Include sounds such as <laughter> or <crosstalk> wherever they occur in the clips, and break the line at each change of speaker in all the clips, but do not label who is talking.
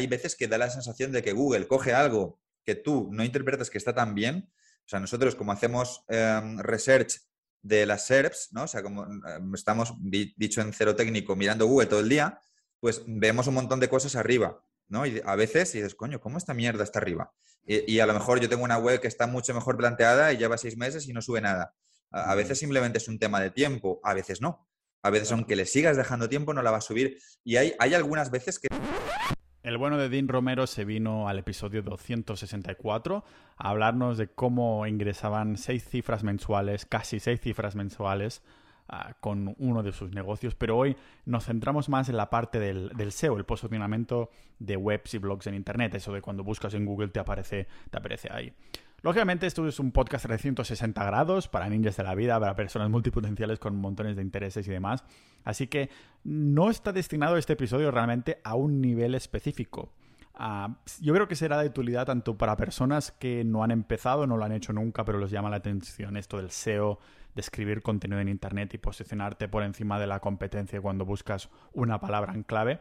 hay veces que da la sensación de que Google coge algo que tú no interpretas que está tan bien. O sea, nosotros como hacemos em, research de las SERPs, ¿no? O sea, como em, estamos, dicho en cero técnico, mirando Google todo el día, pues vemos un montón de cosas arriba, ¿no? Y a veces dices, coño, ¿cómo esta mierda está arriba? Y, a lo mejor yo tengo una web que está mucho mejor planteada y lleva seis meses y no sube nada. A, veces simplemente es un tema de tiempo, a veces no. A veces, aunque le sigas dejando tiempo, no la va a subir. Y hay, hay algunas veces que...
El bueno de Dean Romero se vino al episodio 264 a hablarnos de cómo ingresaban seis cifras mensuales, casi seis cifras mensuales, ah, con uno de sus negocios, pero hoy nos centramos más en la parte del, del, SEO, el posicionamiento de webs y blogs en Internet, eso de cuando buscas en Google te aparece, te aparece ahí. Lógicamente, esto es un podcast de 360 grados para ninjas de la vida, para personas multipotenciales con montones de intereses y demás. Así que no está destinado este episodio realmente a un nivel específico. Ah, yo creo que será de utilidad tanto para personas que no han empezado, no lo han hecho nunca, pero les llama la atención esto del SEO, de escribir contenido en Internet y posicionarte por encima de la competencia cuando buscas una palabra en clave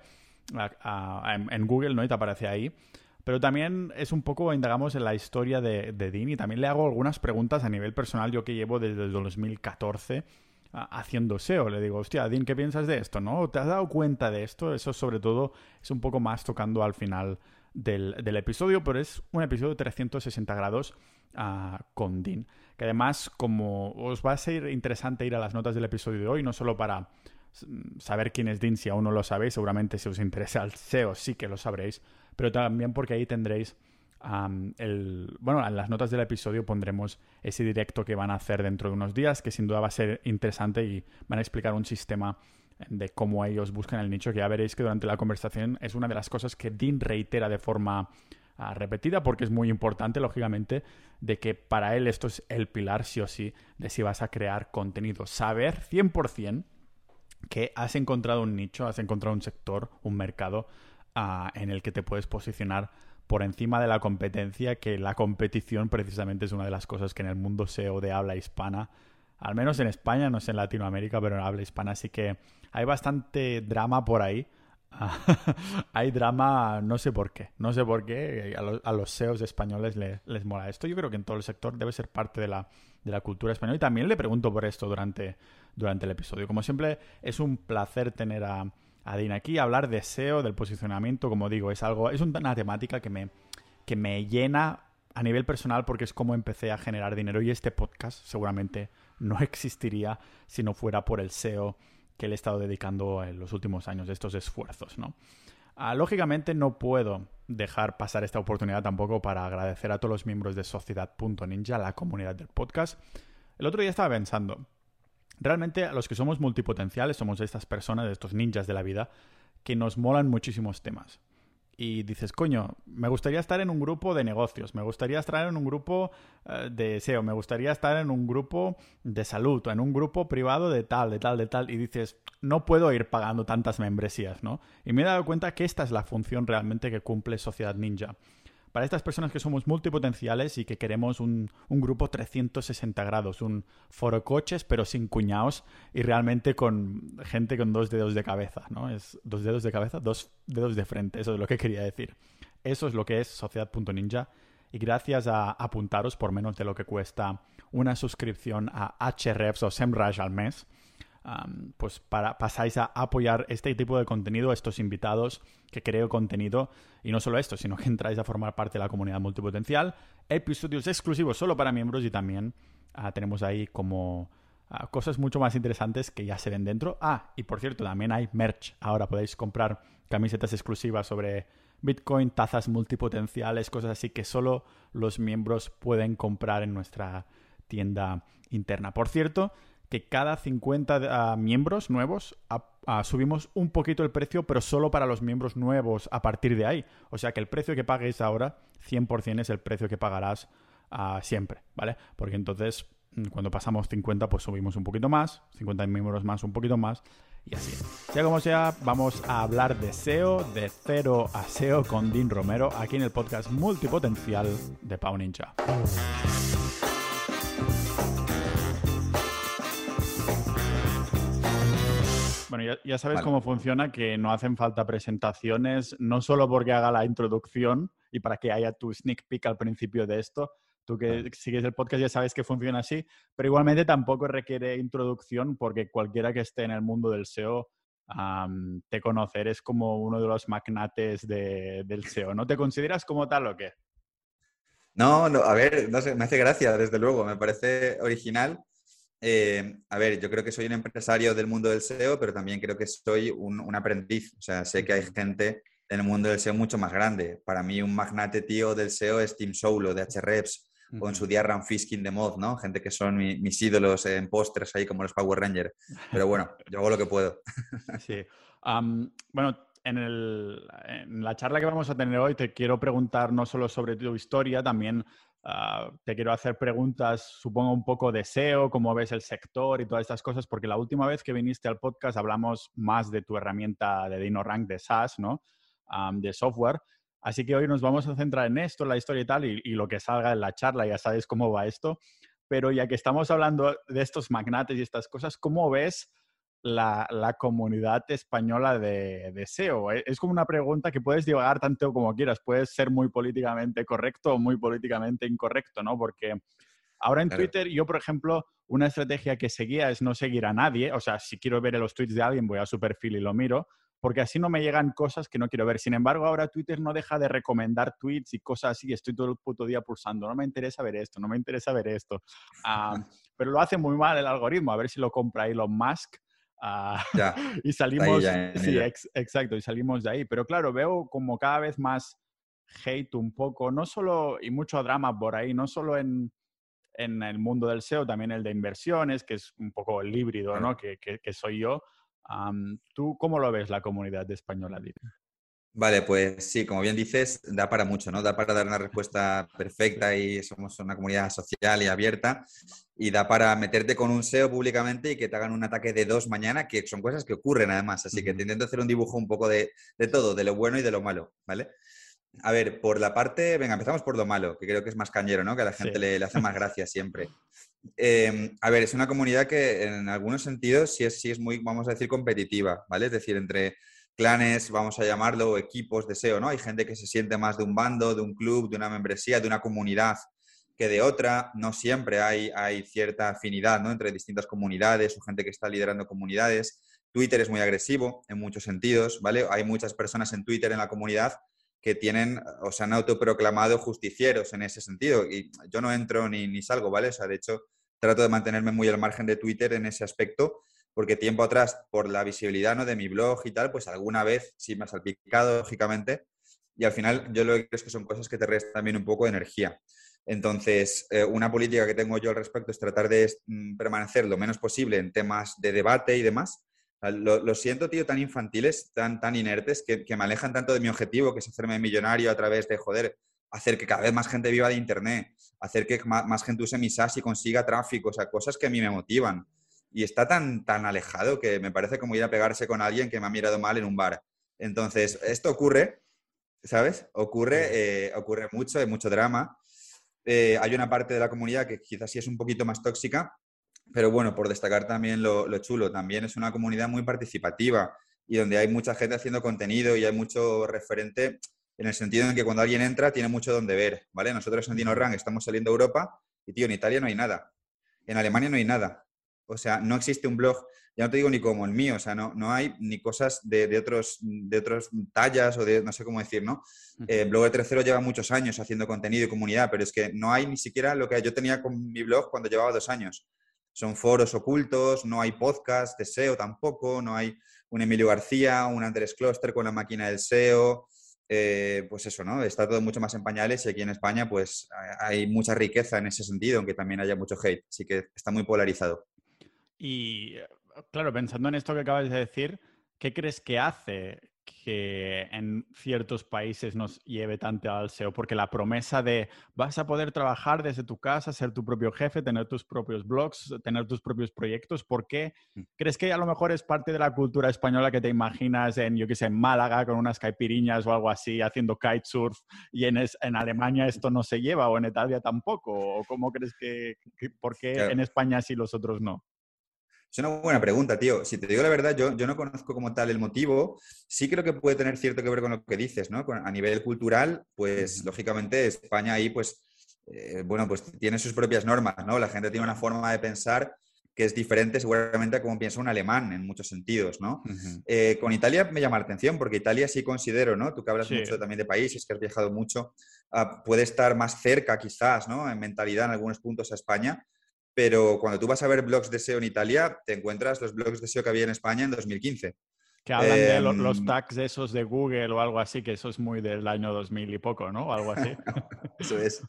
ah, ah, en, Google, ¿no? Y te aparece ahí. Pero también es un poco, indagamos en la historia de, Dean y también le hago algunas preguntas a nivel personal, yo que llevo desde el 2014 haciendo SEO. Le digo, hostia, Dean, ¿qué piensas de esto? ¿No? ¿Te has dado cuenta de esto? Eso sobre todo es un poco más tocando al final del, episodio, pero es un episodio de 360 grados ah, con Dean. Que además, como os va a ser interesante ir a las notas del episodio de hoy, no solo para saber quién es Dean, si aún no lo sabéis, seguramente si os interesa el SEO sí que lo sabréis, pero también porque ahí tendréis el, bueno, en las notas del episodio pondremos ese directo que van a hacer dentro de unos días, que sin duda va a ser interesante y van a explicar un sistema de cómo ellos buscan el nicho, que ya veréis que durante la conversación es una de las cosas que Dean reitera de forma ah, repetida, porque es muy importante, lógicamente, de que para él esto es el pilar, sí o sí, de si vas a crear contenido. Saber 100% que has encontrado un nicho, has encontrado un sector, un mercado en el que te puedes posicionar por encima de la competencia, que la competición precisamente es una de las cosas que en el mundo SEO de habla hispana, al menos en España, no sé en Latinoamérica, pero en habla hispana sí que hay bastante drama por ahí. <laughs> hay drama, no sé por qué, no sé por qué, a, los, SEOs españoles les, mola esto. Yo creo que en todo el sector debe ser parte de la, de la cultura española y también le pregunto por esto durante, durante el episodio. Como siempre, es un placer tener a, Adin aquí, hablar de SEO, del posicionamiento, como digo, es algo, es una temática que me, que me llena a nivel personal porque es como empecé a generar dinero y este podcast seguramente no <laughs> existiría si no fuera por el SEO que le he estado dedicando en los últimos años, estos esfuerzos, ¿no? Ah, lógicamente no puedo dejar pasar esta oportunidad tampoco para agradecer a todos los miembros de Sociedad.ninja, la comunidad del podcast. El otro día estaba pensando, Realmente a los que somos multipotenciales somos estas personas, estos ninjas de la vida, que nos molan muchísimos temas. Y dices, coño, me gustaría estar en un grupo de negocios, me gustaría estar en un grupo eh, de SEO, me gustaría estar en un grupo de salud o en un grupo privado de tal, de tal, de tal. Y dices, no puedo ir pagando tantas membresías, ¿no? Y me he dado cuenta que esta es la función realmente que cumple Sociedad Ninja para estas personas que somos multipotenciales y que queremos un, grupo 360 grados, un foro coches pero sin cuñados y realmente con gente con dos dedos de cabeza, ¿no? Es dos dedos de cabeza, dos dedos de frente, eso es lo que quería decir. Eso es lo que es Sociedad.ninja y gracias a apuntaros por menos de lo que cuesta una suscripción a HREFs o SEMrush al mes, pues para, pasáis a apoyar este tipo de contenido, estos invitados que creo contenido, y no solo esto, sino que entráis a formar parte de la comunidad multipotencial, episodios exclusivos solo para miembros y también ah, tenemos ahí como ah, cosas mucho más interesantes que ya se ven dentro. Ah, y por cierto, también hay merch. Ahora podéis comprar camisetas exclusivas sobre Bitcoin, tazas multipotenciales, cosas así que solo los miembros pueden comprar en nuestra tienda interna. Por cierto, que cada 50 ah, miembros nuevos subimos un poquito el precio, pero solo para los miembros nuevos a partir de ahí. O sea que el precio que pagues ahora, 100% es el precio que pagarás ah, siempre, ¿vale? Porque entonces, mm, cuando pasamos 50, pues subimos un poquito más, 50 miembros más, un poquito más, y así. Sea como sea, vamos a hablar de SEO, de cero a SEO con Dean Romero, aquí en el podcast multipotencial de Pau Ninja. Bueno, ya, sabes cómo funciona, que no hacen falta presentaciones, no solo porque haga la introducción y para que haya tu sneak peek al principio de esto. Tú que sigues el podcast ya sabes que funciona así, pero igualmente tampoco requiere introducción porque cualquiera que esté en el mundo del SEO te conoce, eres como uno de los magnates del SEO. ¿No te consideras como tal o qué?
No, no, a ver, no sé, me hace gracia, desde luego, me parece original. Eh, a ver, yo creo que soy un empresario del mundo del SEO, pero también creo que soy un, aprendiz. O sea, sé que hay gente en el mundo del SEO mucho más grande. Para mí, un magnate tío del SEO es Tim Solo de Hrefs o en su día Ram Fiskin de Mod, ¿no? Gente que son mis ídolos en pósters ahí como los Power Rangers. Pero bueno, yo hago lo que puedo. <laughs>
sí. bueno, en, la charla que vamos a tener hoy te quiero preguntar no solo sobre tu historia, también ah, te quiero hacer preguntas, supongo, un poco de SEO, cómo ves el sector y todas estas cosas, porque la última vez que viniste al podcast hablamos más de tu herramienta de DinoRank de SaaS, ¿no? de software. Así que hoy nos vamos a centrar en esto, la historia y tal, y, y lo que salga en la charla, ya sabes cómo va esto. Pero ya que estamos hablando de estos magnates y estas cosas, ¿cómo ves la, comunidad española de, de, SEO? E, es como una pregunta que puedes divagar tanto como quieras. Puedes ser muy políticamente correcto o muy políticamente incorrecto, ¿no? Porque ahora en Twitter, yo, por ejemplo, una estrategia que seguía es no seguir a nadie. O sea, si quiero ver los tweets de alguien, voy a su perfil y lo miro porque así no me llegan cosas que no quiero ver. Sin embargo, ahora Twitter no deja de recomendar tweets y cosas así. Estoy todo el puto día pulsando. No me interesa ver esto, no me interesa ver esto. Pero lo hace muy mal el algoritmo. A ver si lo compra Elon Musk. Ah, <laughs> y salimos. sí, exacto, y salimos de ahí. Pero claro, veo como cada vez más hate un poco, no solo, y mucho drama por ahí, no solo en, en el mundo del SEO, también el de inversiones, que es un poco el híbrido, ¿no? Que, que, que soy yo. ¿Tú cómo lo ves la comunidad de española?
Vale, pues sí, como bien dices, da para mucho, ¿no? Da para dar una respuesta perfecta y somos una comunidad social y abierta y da para meterte con un SEO públicamente y que te hagan un ataque de dos mañana, que son cosas que ocurren además. Así que te intento hacer un dibujo un poco de, de, todo, de lo bueno y de lo malo, ¿vale? A ver, por la parte, venga, empezamos por lo malo, que creo que es más cañero, ¿no? Que a la gente le, le, hace más gracia siempre. Em, a ver, es una comunidad que en algunos sentidos sí es, sí es muy, vamos a decir, competitiva, ¿vale? Es decir, entre clanes, vamos a llamarlo, equipos de SEO, ¿no? Hay gente que se siente más de un bando, de un club, de una membresía, de una comunidad que de otra. No siempre hay, hay cierta afinidad, ¿no? Entre distintas comunidades o gente que está liderando comunidades. Twitter es muy agresivo en muchos sentidos, ¿vale? Hay muchas personas en Twitter en la comunidad que tienen o se han autoproclamado justicieros en ese sentido. Y yo no entro ni, ni salgo, ¿vale? O sea, de hecho, trato de mantenerme muy al margen de Twitter en ese aspecto, porque tiempo atrás, por la visibilidad ¿no? de mi blog y tal, pues alguna vez sí me ha salpicado, lógicamente, y al final yo lo que creo es que son cosas que te restan también un poco de energía. Entonces, eh, una política que tengo yo al respecto es tratar de mm, permanecer lo menos posible en temas de debate y demás, lo, siento, tío, tan infantiles, tan, tan inertes, que, me alejan tanto de mi objetivo, que es hacerme millonario a través de, joder, hacer que cada vez más gente viva de Internet, hacer que más, gente use mi SaaS y consiga tráfico, o sea, cosas que a mí me motivan. Y está tan, tan alejado que me parece como ir a pegarse con alguien que me ha mirado mal en un bar. Entonces, esto ocurre, ¿sabes? Ocurre, eh, ocurre mucho, hay mucho drama. Eh, hay una parte de la comunidad que quizás sí es un poquito más tóxica, pero bueno, por destacar también lo, chulo, también es una comunidad muy participativa y donde hay mucha gente haciendo contenido y hay mucho referente en el sentido en que cuando alguien entra tiene mucho donde ver, ¿vale? Nosotros en DinoRank estamos saliendo a Europa y, tío, en Italia no hay nada. En Alemania no hay nada. O sea, no existe un blog, ya no te digo ni como el mío, o sea, no, no hay ni cosas de, de otros, de otros tallas o de, no sé cómo decir, ¿no? Eh, blog de Tercero lleva muchos años haciendo contenido y comunidad, pero es que no hay ni siquiera lo que yo tenía con mi blog cuando llevaba dos años son foros ocultos, no hay podcast de SEO tampoco, no hay un Emilio García, un Andrés Kloster con la máquina del SEO. Eh, pues eso, ¿no? Está todo mucho más en pañales y aquí en España pues hay mucha riqueza en ese sentido, aunque también haya mucho hate, así que está muy polarizado.
Y claro, pensando en esto que acabas de decir, ¿qué crees que hace que en ciertos países nos lleve tanto al SEO, porque la promesa de vas a poder trabajar desde tu casa, ser tu propio jefe, tener tus propios blogs, tener tus propios proyectos, ¿por qué mm. crees que a lo mejor es parte de la cultura española que te imaginas en, yo qué sé, en Málaga con unas caipiriñas o algo así, haciendo kitesurf y en, en Alemania esto no se lleva o en Italia tampoco? ¿O cómo crees que, por qué en España sí los otros no?
Es una buena pregunta, tío. Si te digo la verdad, yo, yo no conozco como tal el motivo. Sí creo que puede tener cierto que ver con lo que dices, ¿no? a nivel cultural, pues lógicamente España ahí, pues, eh, bueno, pues tiene sus propias normas, ¿no? La gente tiene una forma de pensar que es diferente seguramente a como piensa un alemán en muchos sentidos, ¿no? Eh, con Italia me llama la atención porque Italia sí considero, ¿no? Tú que hablas mucho también de países, que has viajado mucho, ah, puede estar más cerca quizás, ¿no? En mentalidad en algunos puntos a España, pero cuando tú vas a ver blogs de SEO en Italia, te encuentras los blogs de SEO que había en España en 2015.
Que hablan de los, em, tags esos de Google o algo así, que eso es muy del año 2000 y poco, ¿no? O algo así. <laughs>
eso es.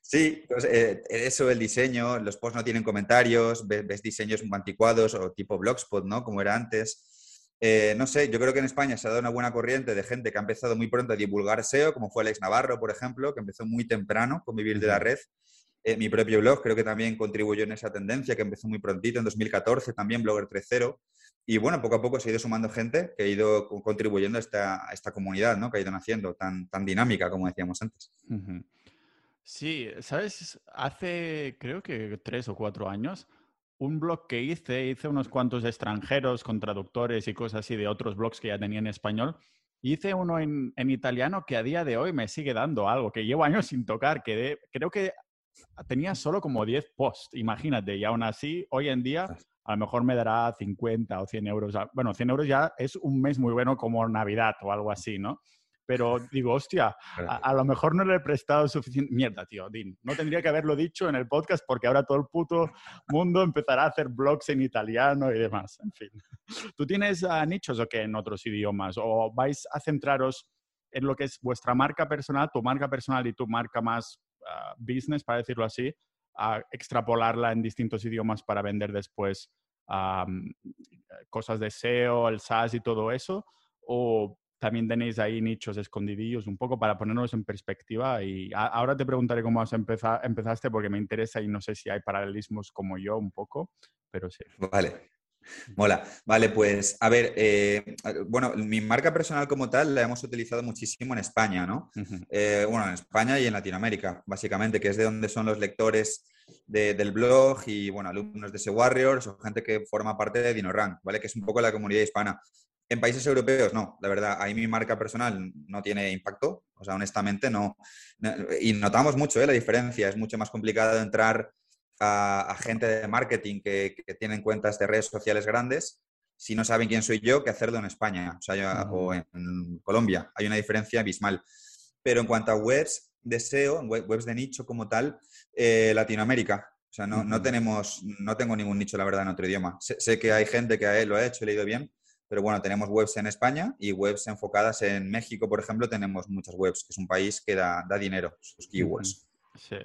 Sí, pues, eh, eso, el diseño, los posts no tienen comentarios, ves, diseños muy anticuados o tipo Blogspot, ¿no? Como era antes. Eh, no sé, yo creo que en España se ha dado una buena corriente de gente que ha empezado muy pronto a divulgar SEO, como fue Alex Navarro, por ejemplo, que empezó muy temprano con vivir de la red. Eh, mi propio blog creo que también contribuyó en esa tendencia, que empezó muy prontito, en 2014, también Blogger 3.0. Y bueno, poco a poco se ha ido sumando gente que ha ido contribuyendo a esta, esta comunidad, ¿no? Que ha ido naciendo, tan, tan dinámica, como decíamos antes.
Sí, ¿sabes? Hace creo que tres o cuatro años, un blog que hice, hice unos cuantos extranjeros con traductores y cosas así de otros blogs que ya tenía en español. Hice uno en, italiano que a día de hoy me sigue dando algo, que llevo años sin tocar, que creo que tenía solo como 10 posts, imagínate, y aún así, hoy en día, a lo mejor me dará 50 o 100 euros. Bueno, 100 euros ya es un mes muy bueno como Navidad o algo así, ¿no? Pero digo, hostia, a, lo mejor no le he prestado suficiente... Mierda, tío, Din, no tendría que haberlo dicho en el podcast porque ahora todo el puto mundo empezará a hacer blogs en italiano y demás. En fin. ¿Tú tienes uh, nichos o qué en otros idiomas? ¿O vais a centraros en lo que es vuestra marca personal, tu marca personal y tu marca más business, para decirlo así, a extrapolarla en distintos idiomas para vender después cosas de SEO, el SaaS y todo eso? ¿O también tenéis ahí nichos escondidillos un poco para ponernos en perspectiva? Y ahora te preguntaré cómo has empezado, empezaste porque me interesa y no sé si hay paralelismos como yo un poco, pero sí.
Vale. Mola. Vale, pues a ver, eh, bueno, mi marca personal como tal la hemos utilizado muchísimo en España, ¿no? Eh, bueno, en España y en Latinoamérica, básicamente, que es de donde son los lectores del blog y, bueno, alumnos de ese Warriors o gente que forma parte de DinoRank, ¿vale? Que es un poco la comunidad hispana. En países europeos, no, la verdad, ahí mi marca personal no tiene impacto, o sea, honestamente no. Y notamos mucho ¿eh? la diferencia, es mucho más complicado entrar a, gente de marketing que, tienen cuentas de redes sociales grandes, si no saben quién soy yo, que hacerlo en España o, en Colombia. Hay una diferencia abismal. Pero en cuanto a webs de SEO, webs de nicho como tal, eh, Latinoamérica. O sea, no, no, tenemos, no tengo ningún nicho, la verdad, en otro idioma. Sé, que hay gente que lo ha hecho y le ha ido bien, pero bueno, tenemos webs en España y webs enfocadas en México, por ejemplo, tenemos muchas webs, que es un país que da, da dinero, sus keywords.
Sí.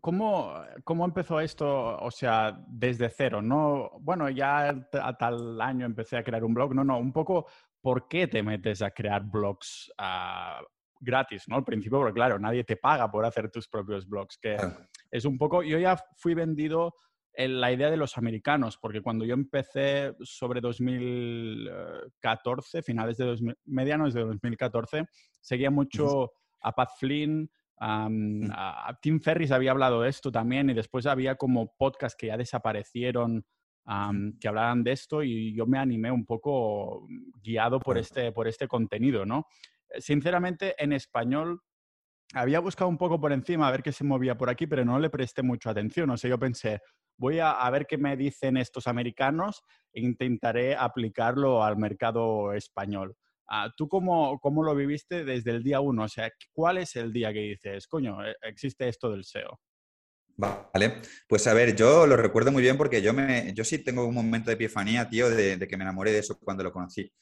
¿Cómo, ¿Cómo, empezó esto? O sea, desde cero, ¿no? Bueno, ya a tal año empecé a crear un blog. No, no, un poco, ¿por qué te metes a crear blogs ah, gratis, ¿no? Al principio, porque claro, nadie te paga por hacer tus propios blogs, que es un poco, yo ya fui vendido en la idea de los americanos, porque cuando yo empecé sobre 2014, finales de 2000, medianos de 2014, seguía mucho a Pat Flynn, Mm. Tim Ferris había hablado de esto también y después había como podcasts que ya desaparecieron que hablaran de esto y yo me animé un poco guiado por este, por este contenido, ¿no? Sinceramente, en español había buscado un poco por encima a ver qué se movía por aquí, pero no le presté mucha atención. O sea, yo pensé, voy a, a ver qué me dicen estos americanos e intentaré aplicarlo al mercado español. Ah, ¿Tú cómo, cómo, lo viviste desde el día uno? O sea, ¿cuál es el día que dices, coño, e, existe esto del SEO?
Vale, pues a ver, yo lo recuerdo muy bien porque yo, me, yo sí tengo un momento de epifanía, tío, de, que me enamoré de eso cuando lo conocí.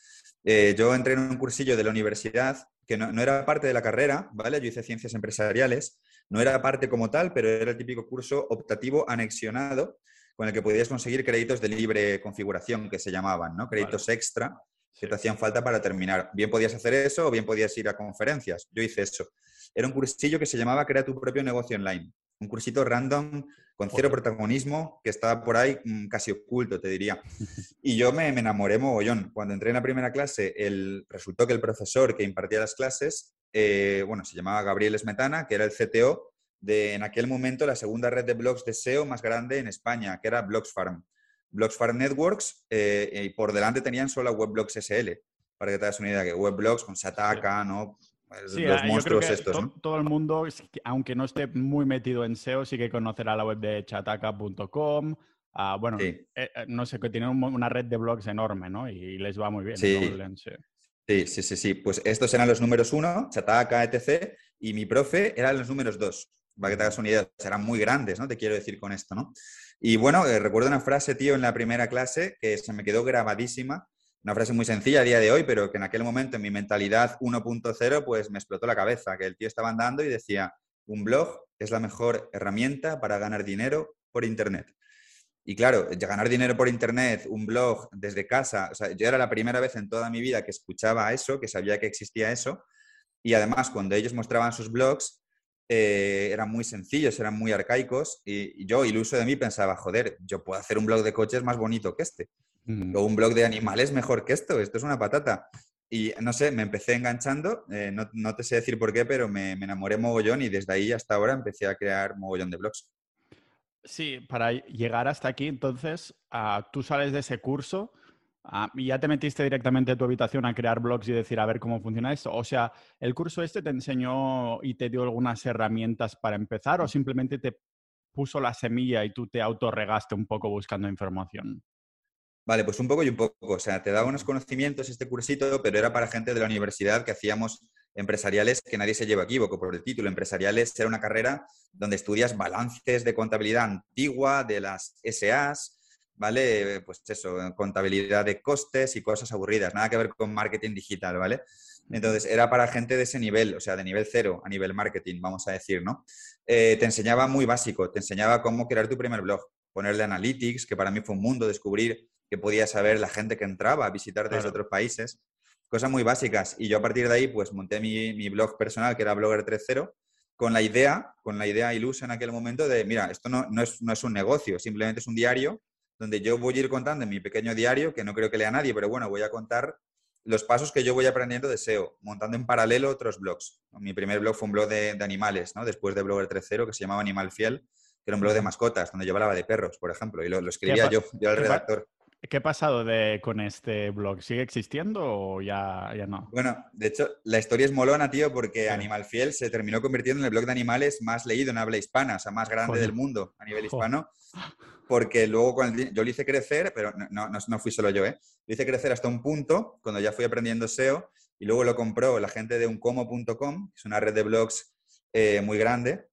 Eh, yo entré en un cursillo de la universidad que no, no, era parte de la carrera, ¿vale? Yo hice ciencias empresariales, no era parte como tal, pero era el típico curso optativo anexionado con el que podías conseguir créditos de libre configuración, que se llamaban, ¿no? Créditos extra que te hacían falta para terminar. Bien podías hacer eso o bien podías ir a conferencias. Yo hice eso. Era un cursillo que se llamaba Crea tu propio negocio online. Un cursito random con cero protagonismo que estaba por ahí mm, casi oculto, te diría. <laughs> Y yo me, enamoré mogollón. Cuando entré en la primera clase, el, resultó que el profesor que impartía las clases, eh, bueno, se llamaba Gabriel Esmetana, que era el CTO de en aquel momento la segunda red de blogs de SEO más grande en España, que era Blogsfarm. Blogsfarm Networks, eh, y por delante tenían solo Webblogs SL, para que te das una idea, que Webblogs con Sataka, ¿no?
Los monstruos estos. ¿no? Todo el mundo, aunque no esté muy metido en SEO, sí que conocerá la web de chataka.com. Ah, bueno, eh, eh, no sé, que tienen una red de blogs enorme, ¿no? Y les va muy bien.
Sí. Sí, sí, sí, sí. Pues estos eran los números uno, Chataka, etc. Y mi profe eran los números dos. Para que te hagas una idea, eran muy grandes, ¿no? Te quiero decir con esto, ¿no? Y bueno, eh, recuerdo una frase, tío, en la primera clase que se me quedó grabadísima. Una frase muy sencilla a día de hoy, pero que en aquel momento en mi mentalidad 1.0 pues me explotó la cabeza, que el tío estaba andando y decía, un blog es la mejor herramienta para ganar dinero por Internet. Y claro, ganar dinero por Internet, un blog desde casa, o sea, yo era la primera vez en toda mi vida que escuchaba eso, que sabía que existía eso. Y además, cuando ellos mostraban sus blogs, eh, eran muy sencillos, eran muy arcaicos. Y, yo, iluso de mí, pensaba, joder, yo puedo hacer un blog de coches más bonito que este. Mm. O un blog de animales mejor que esto. Esto es una patata. Y no sé, me empecé enganchando, eh, no, no, te sé decir por qué, pero me, me enamoré mogollón y desde ahí hasta ahora empecé a crear mogollón de blogs.
Sí, para llegar hasta aquí, entonces, ah, tú sales de ese curso ah, y ya te metiste directamente a tu habitación a crear blogs y decir a ver cómo funciona esto. O sea, ¿el curso este te enseñó y te dio algunas herramientas para empezar o simplemente te puso la semilla y tú te autorregaste un poco buscando información?
Vale, pues un poco y un poco. O sea, te daba unos conocimientos este cursito, pero era para gente de la universidad que hacíamos empresariales que nadie se lleva equívoco por el título. Empresariales era una carrera donde estudias balances de contabilidad antigua de las SAs, ¿vale? Pues eso, contabilidad de costes y cosas aburridas, nada que ver con marketing digital, ¿vale? Entonces, era para gente de ese nivel, o sea, de nivel cero a nivel marketing, vamos a decir, ¿no? Eh, te enseñaba muy básico, te enseñaba cómo crear tu primer blog, ponerle analytics, que para mí fue un mundo, descubrir que podía saber la gente que entraba a visitar desde otros países cosas muy básicas. Y yo a partir de ahí, pues monté mi, blog personal, que era Blogger 3.0, con la idea, con la idea ilusa en aquel momento de, mira, esto no, no, es, no es un negocio, simplemente es un diario donde yo voy a ir contando en mi pequeño diario, que no creo que lea nadie, pero bueno, voy a contar los pasos que yo voy aprendiendo de SEO, montando en paralelo otros blogs. Mi primer blog fue un blog de, animales, ¿no? después de Blogger 3.0 que se llamaba Animal Fiel, que era un blog de mascotas, donde yo hablaba de perros, por ejemplo, y lo, escribía yo, yo el redactor.
¿Qué ha pasado de, con este blog? ¿Sigue existiendo o ya, ya no?
Bueno, de hecho, la historia es molona, tío, porque Animal Fiel se terminó convirtiendo en el blog de animales más leído en habla hispana, o sea, más grande del mundo a nivel hispano. Porque luego yo lo hice crecer, pero no, no, fui solo yo, ¿eh? Lo hice crecer hasta un punto, cuando ya fui aprendiendo SEO, y luego lo compró la gente de uncomo.com, que es una red de blogs eh, muy grande,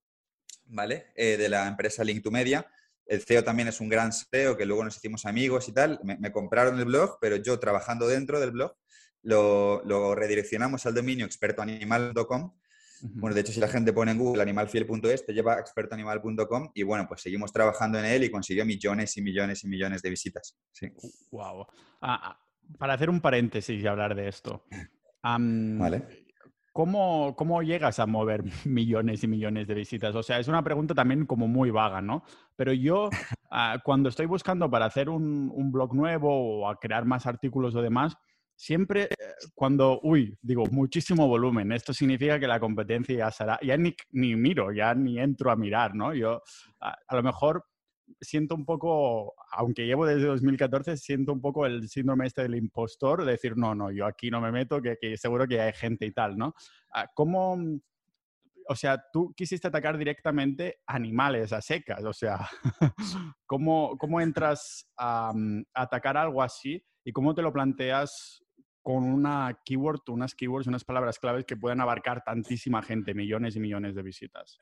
¿vale? Eh, de la empresa Link2Media el CEO también es un gran CEO que luego nos hicimos amigos y tal. Me, compraron el blog, pero yo trabajando dentro del blog lo, redireccionamos al dominio expertoanimal.com. Bueno, de hecho, si la gente pone en Google animalfiel.es, te lleva a expertoanimal.com y bueno, pues seguimos trabajando en él y consiguió millones y millones y millones de visitas. Sí.
Wow. Ah, ah, para hacer un paréntesis y hablar de esto. vale. ¿Cómo, ¿cómo, llegas a mover <laughs> millones y millones de visitas? O sea, es una pregunta también como muy vaga, ¿no? Pero yo, <laughs> ah, cuando estoy buscando para hacer un, un, blog nuevo o a crear más artículos o demás, siempre eh, cuando, uy, digo, muchísimo volumen, esto significa que la competencia ya será, ya ni, ni miro, ya ni entro a mirar, ¿no? Yo, a, lo mejor siento un poco, aunque llevo desde 2014, siento un poco el síndrome este del impostor, de decir, no, no, yo aquí no me meto, que, seguro que hay gente y tal, ¿no? Ah, ¿Cómo, o sea, tú quisiste atacar directamente animales a secas, o sea, <laughs> ¿cómo, cómo entras a, mm, a, atacar algo así y cómo te lo planteas con una keyword, unas keywords, unas palabras claves que puedan abarcar tantísima gente, millones y millones de visitas?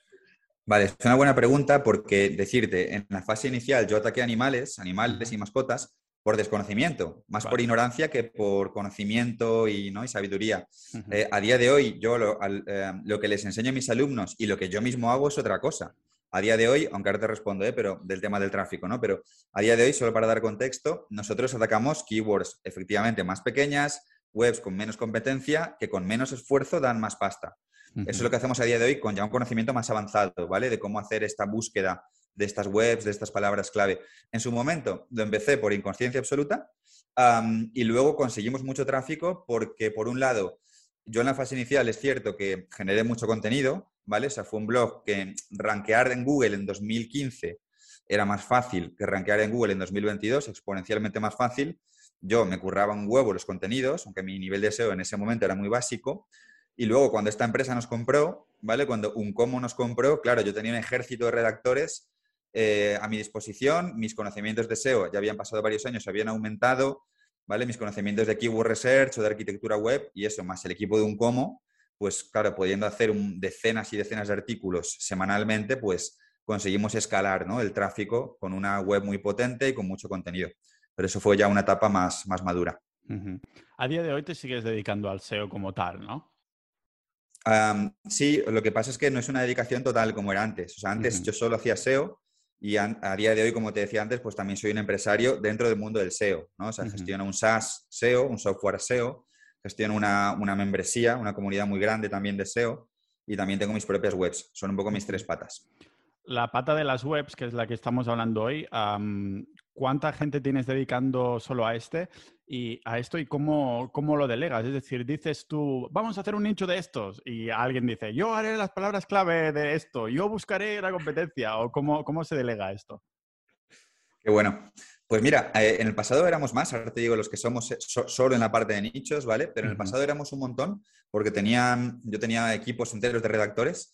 Vale, es una buena pregunta porque decirte, en la fase inicial yo ataqué animales, animales y mascotas por desconocimiento, más por ignorancia que por conocimiento y, ¿no? y sabiduría. Eh, a día de hoy, yo eh, lo, que les enseño a mis alumnos y lo que yo mismo hago es otra cosa. A día de hoy, aunque ahora te respondo, ¿eh? pero del tema del tráfico, ¿no? Pero a día de hoy, solo para dar contexto, nosotros atacamos keywords efectivamente más pequeñas, webs con menos competencia, que con menos esfuerzo dan más pasta. Eso es lo que hacemos a día de hoy con ya un conocimiento más avanzado, ¿vale? De cómo hacer esta búsqueda de estas webs, de estas palabras clave. En su momento lo empecé por inconsciencia absoluta y luego conseguimos mucho tráfico porque, por un lado, yo en la fase inicial es cierto que generé mucho contenido, ¿vale? O sea, fue un blog que rankear en Google en 2015 era más fácil que rankear en Google en 2022, exponencialmente más fácil. Yo me curraba un huevo los contenidos, aunque mi nivel de SEO en ese momento era muy básico. Y luego cuando esta empresa nos compró, ¿vale? Cuando Uncomo nos compró, claro, yo tenía un ejército de redactores eh, a mi disposición, mis conocimientos de SEO ya habían pasado varios años, habían aumentado, ¿vale? Mis conocimientos de keyword research o de arquitectura web y eso, más el equipo de Uncomo, pues claro, pudiendo hacer decenas y decenas de artículos semanalmente, pues conseguimos escalar ¿no? el tráfico con una web muy potente y con mucho contenido. Pero eso fue ya una etapa más, más madura.
A día de hoy te sigues dedicando al SEO como tal, ¿no?
sí, lo que pasa es que no es una dedicación total como era antes. O sea, antes yo solo hacía SEO y a, día de hoy, como te decía antes, pues también soy un empresario dentro del mundo del SEO, ¿no? O sea, gestiono un SaaS SEO, un software SEO, gestiono una, una membresía, una comunidad muy grande también de SEO y también tengo mis propias webs. Son un poco mis tres patas
la pata de las webs, que es la que estamos hablando hoy, ¿cuánta gente tienes dedicando solo a este y a esto y cómo, cómo, lo delegas? Es decir, dices tú, vamos a hacer un nicho de estos y alguien dice, yo haré las palabras clave de esto, yo buscaré la competencia o cómo, cómo se delega esto.
Qué bueno. Pues mira, eh, en el pasado éramos más, ahora te digo los que somos eh, solo en la parte de nichos, ¿vale? Pero en el pasado éramos un montón porque tenían, yo tenía equipos enteros de redactores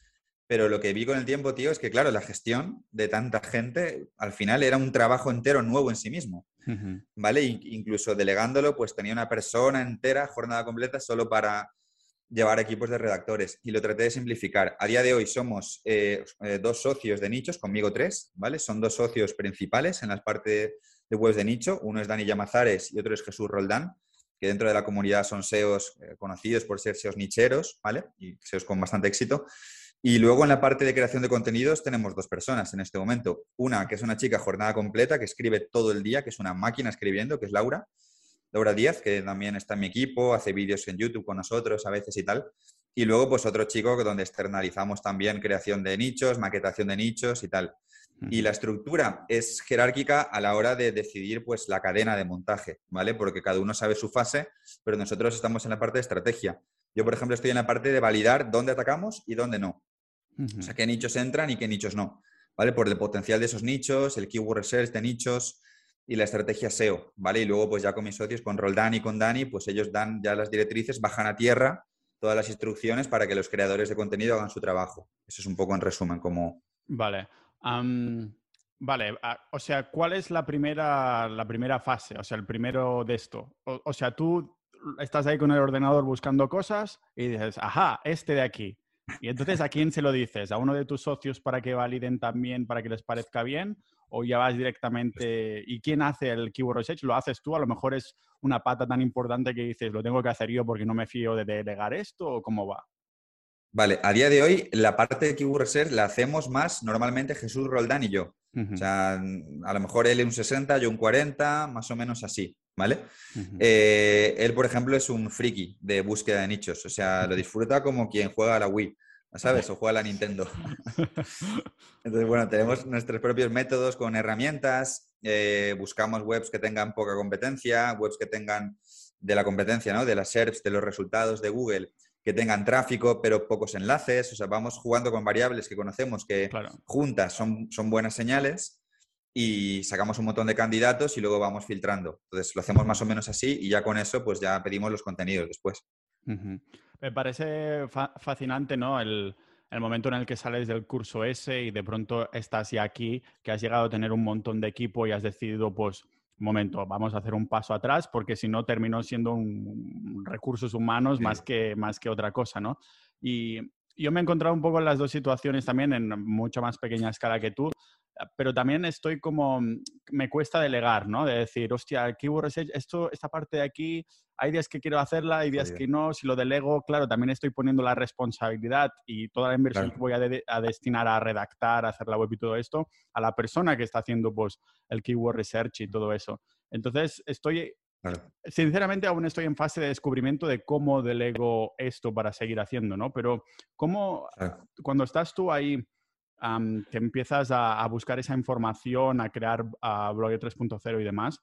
pero lo que vi con el tiempo, tío, es que, claro, la gestión de tanta gente al final era un trabajo entero nuevo en sí mismo. ¿Vale? incluso delegándolo, pues tenía una persona entera, jornada completa, solo para llevar equipos de redactores. Y lo traté de simplificar. A día de hoy somos eh, eh, dos socios de nichos, conmigo tres, ¿vale? Son dos socios principales en las partes de webs de nicho. Uno es Dani Llamazares y otro es Jesús Roldán, que dentro de la comunidad son SEOs eh, conocidos por ser SEOs nicheros, ¿vale? Y SEOs con bastante éxito. Y luego en la parte de creación de contenidos tenemos dos personas en este momento. Una que es una chica jornada completa que escribe todo el día, que es una máquina escribiendo, que es Laura. Laura Díaz, que también está en mi equipo, hace vídeos en YouTube con nosotros a veces y tal. Y luego pues otro chico donde externalizamos también creación de nichos, maquetación de nichos y tal. Y la estructura es jerárquica a la hora de decidir pues la cadena de montaje, ¿vale? Porque cada uno sabe su fase, pero nosotros estamos en la parte de estrategia. Yo, por ejemplo, estoy en la parte de validar dónde atacamos y dónde no. O sea, qué nichos entran y qué nichos no. ¿Vale? Por el potencial de esos nichos, el keyword research de nichos y la estrategia SEO, ¿vale? Y luego, pues ya con mis socios, con Roldán y con Dani, pues ellos dan ya las directrices, bajan a tierra todas las instrucciones para que los creadores de contenido hagan su trabajo. Eso es un poco en resumen como...
Vale. vale, o sea, ¿cuál es la primera, la primera fase? O sea, el primero de esto. o sea, tú estás ahí con el ordenador buscando cosas y dices, ajá, este de aquí. Y entonces, ¿a quién se lo dices? ¿A uno de tus socios para que validen también, para que les parezca bien? ¿O ya vas directamente? ¿Y quién hace el keyword research? ¿Lo haces tú? A lo mejor es una pata tan importante que dices, lo tengo que hacer yo porque no me fío de delegar esto, ¿o cómo va?
Vale, a día de hoy la parte de keyword research la hacemos más normalmente Jesús Roldán y yo. O sea, a lo mejor él un 60, yo un 40, más o menos así, ¿vale? Eh, él, por ejemplo, es un friki de búsqueda de nichos, o sea, lo disfruta como quien juega a la Wii. ¿sabes? O juega la Nintendo. <laughs> Entonces, bueno, tenemos nuestros propios métodos con herramientas, eh, buscamos webs que tengan poca competencia, webs que tengan de la competencia, ¿no? De las SERPs, de los resultados de Google, que tengan tráfico, pero pocos enlaces. O sea, vamos jugando con variables que conocemos que juntas son, son buenas señales y sacamos un montón de candidatos y luego vamos filtrando. Entonces, lo hacemos más o menos así y ya con eso, pues ya pedimos los contenidos después.
Me parece fascinante, ¿no? El, momento en el que sales del curso ese y de pronto estás ya aquí, que has llegado a tener un montón de equipo y has decidido, pues, un momento, vamos a hacer un paso atrás porque si no terminó siendo un, recursos humanos más, que, más que otra cosa, ¿no? Y yo me he encontrado un poco en las dos situaciones también, en mucha más pequeña escala que tú, pero también estoy como, mm, me cuesta delegar, ¿no? De decir, hostia, Keyword Research, esto, esta parte de aquí, hay días que quiero hacerla, hay días que no, si lo delego, claro, también estoy poniendo la responsabilidad y toda la inversión que voy a, destinar a redactar, a hacer la web y todo esto, a la persona que está haciendo, pues, el Keyword Research y todo eso. Entonces, estoy Sinceramente, aún estoy en fase de descubrimiento de cómo delego esto para seguir haciendo, ¿no? Pero, ¿cómo, cuando estás tú ahí que empiezas a, buscar esa información, a crear a Blogger 3.0 y demás,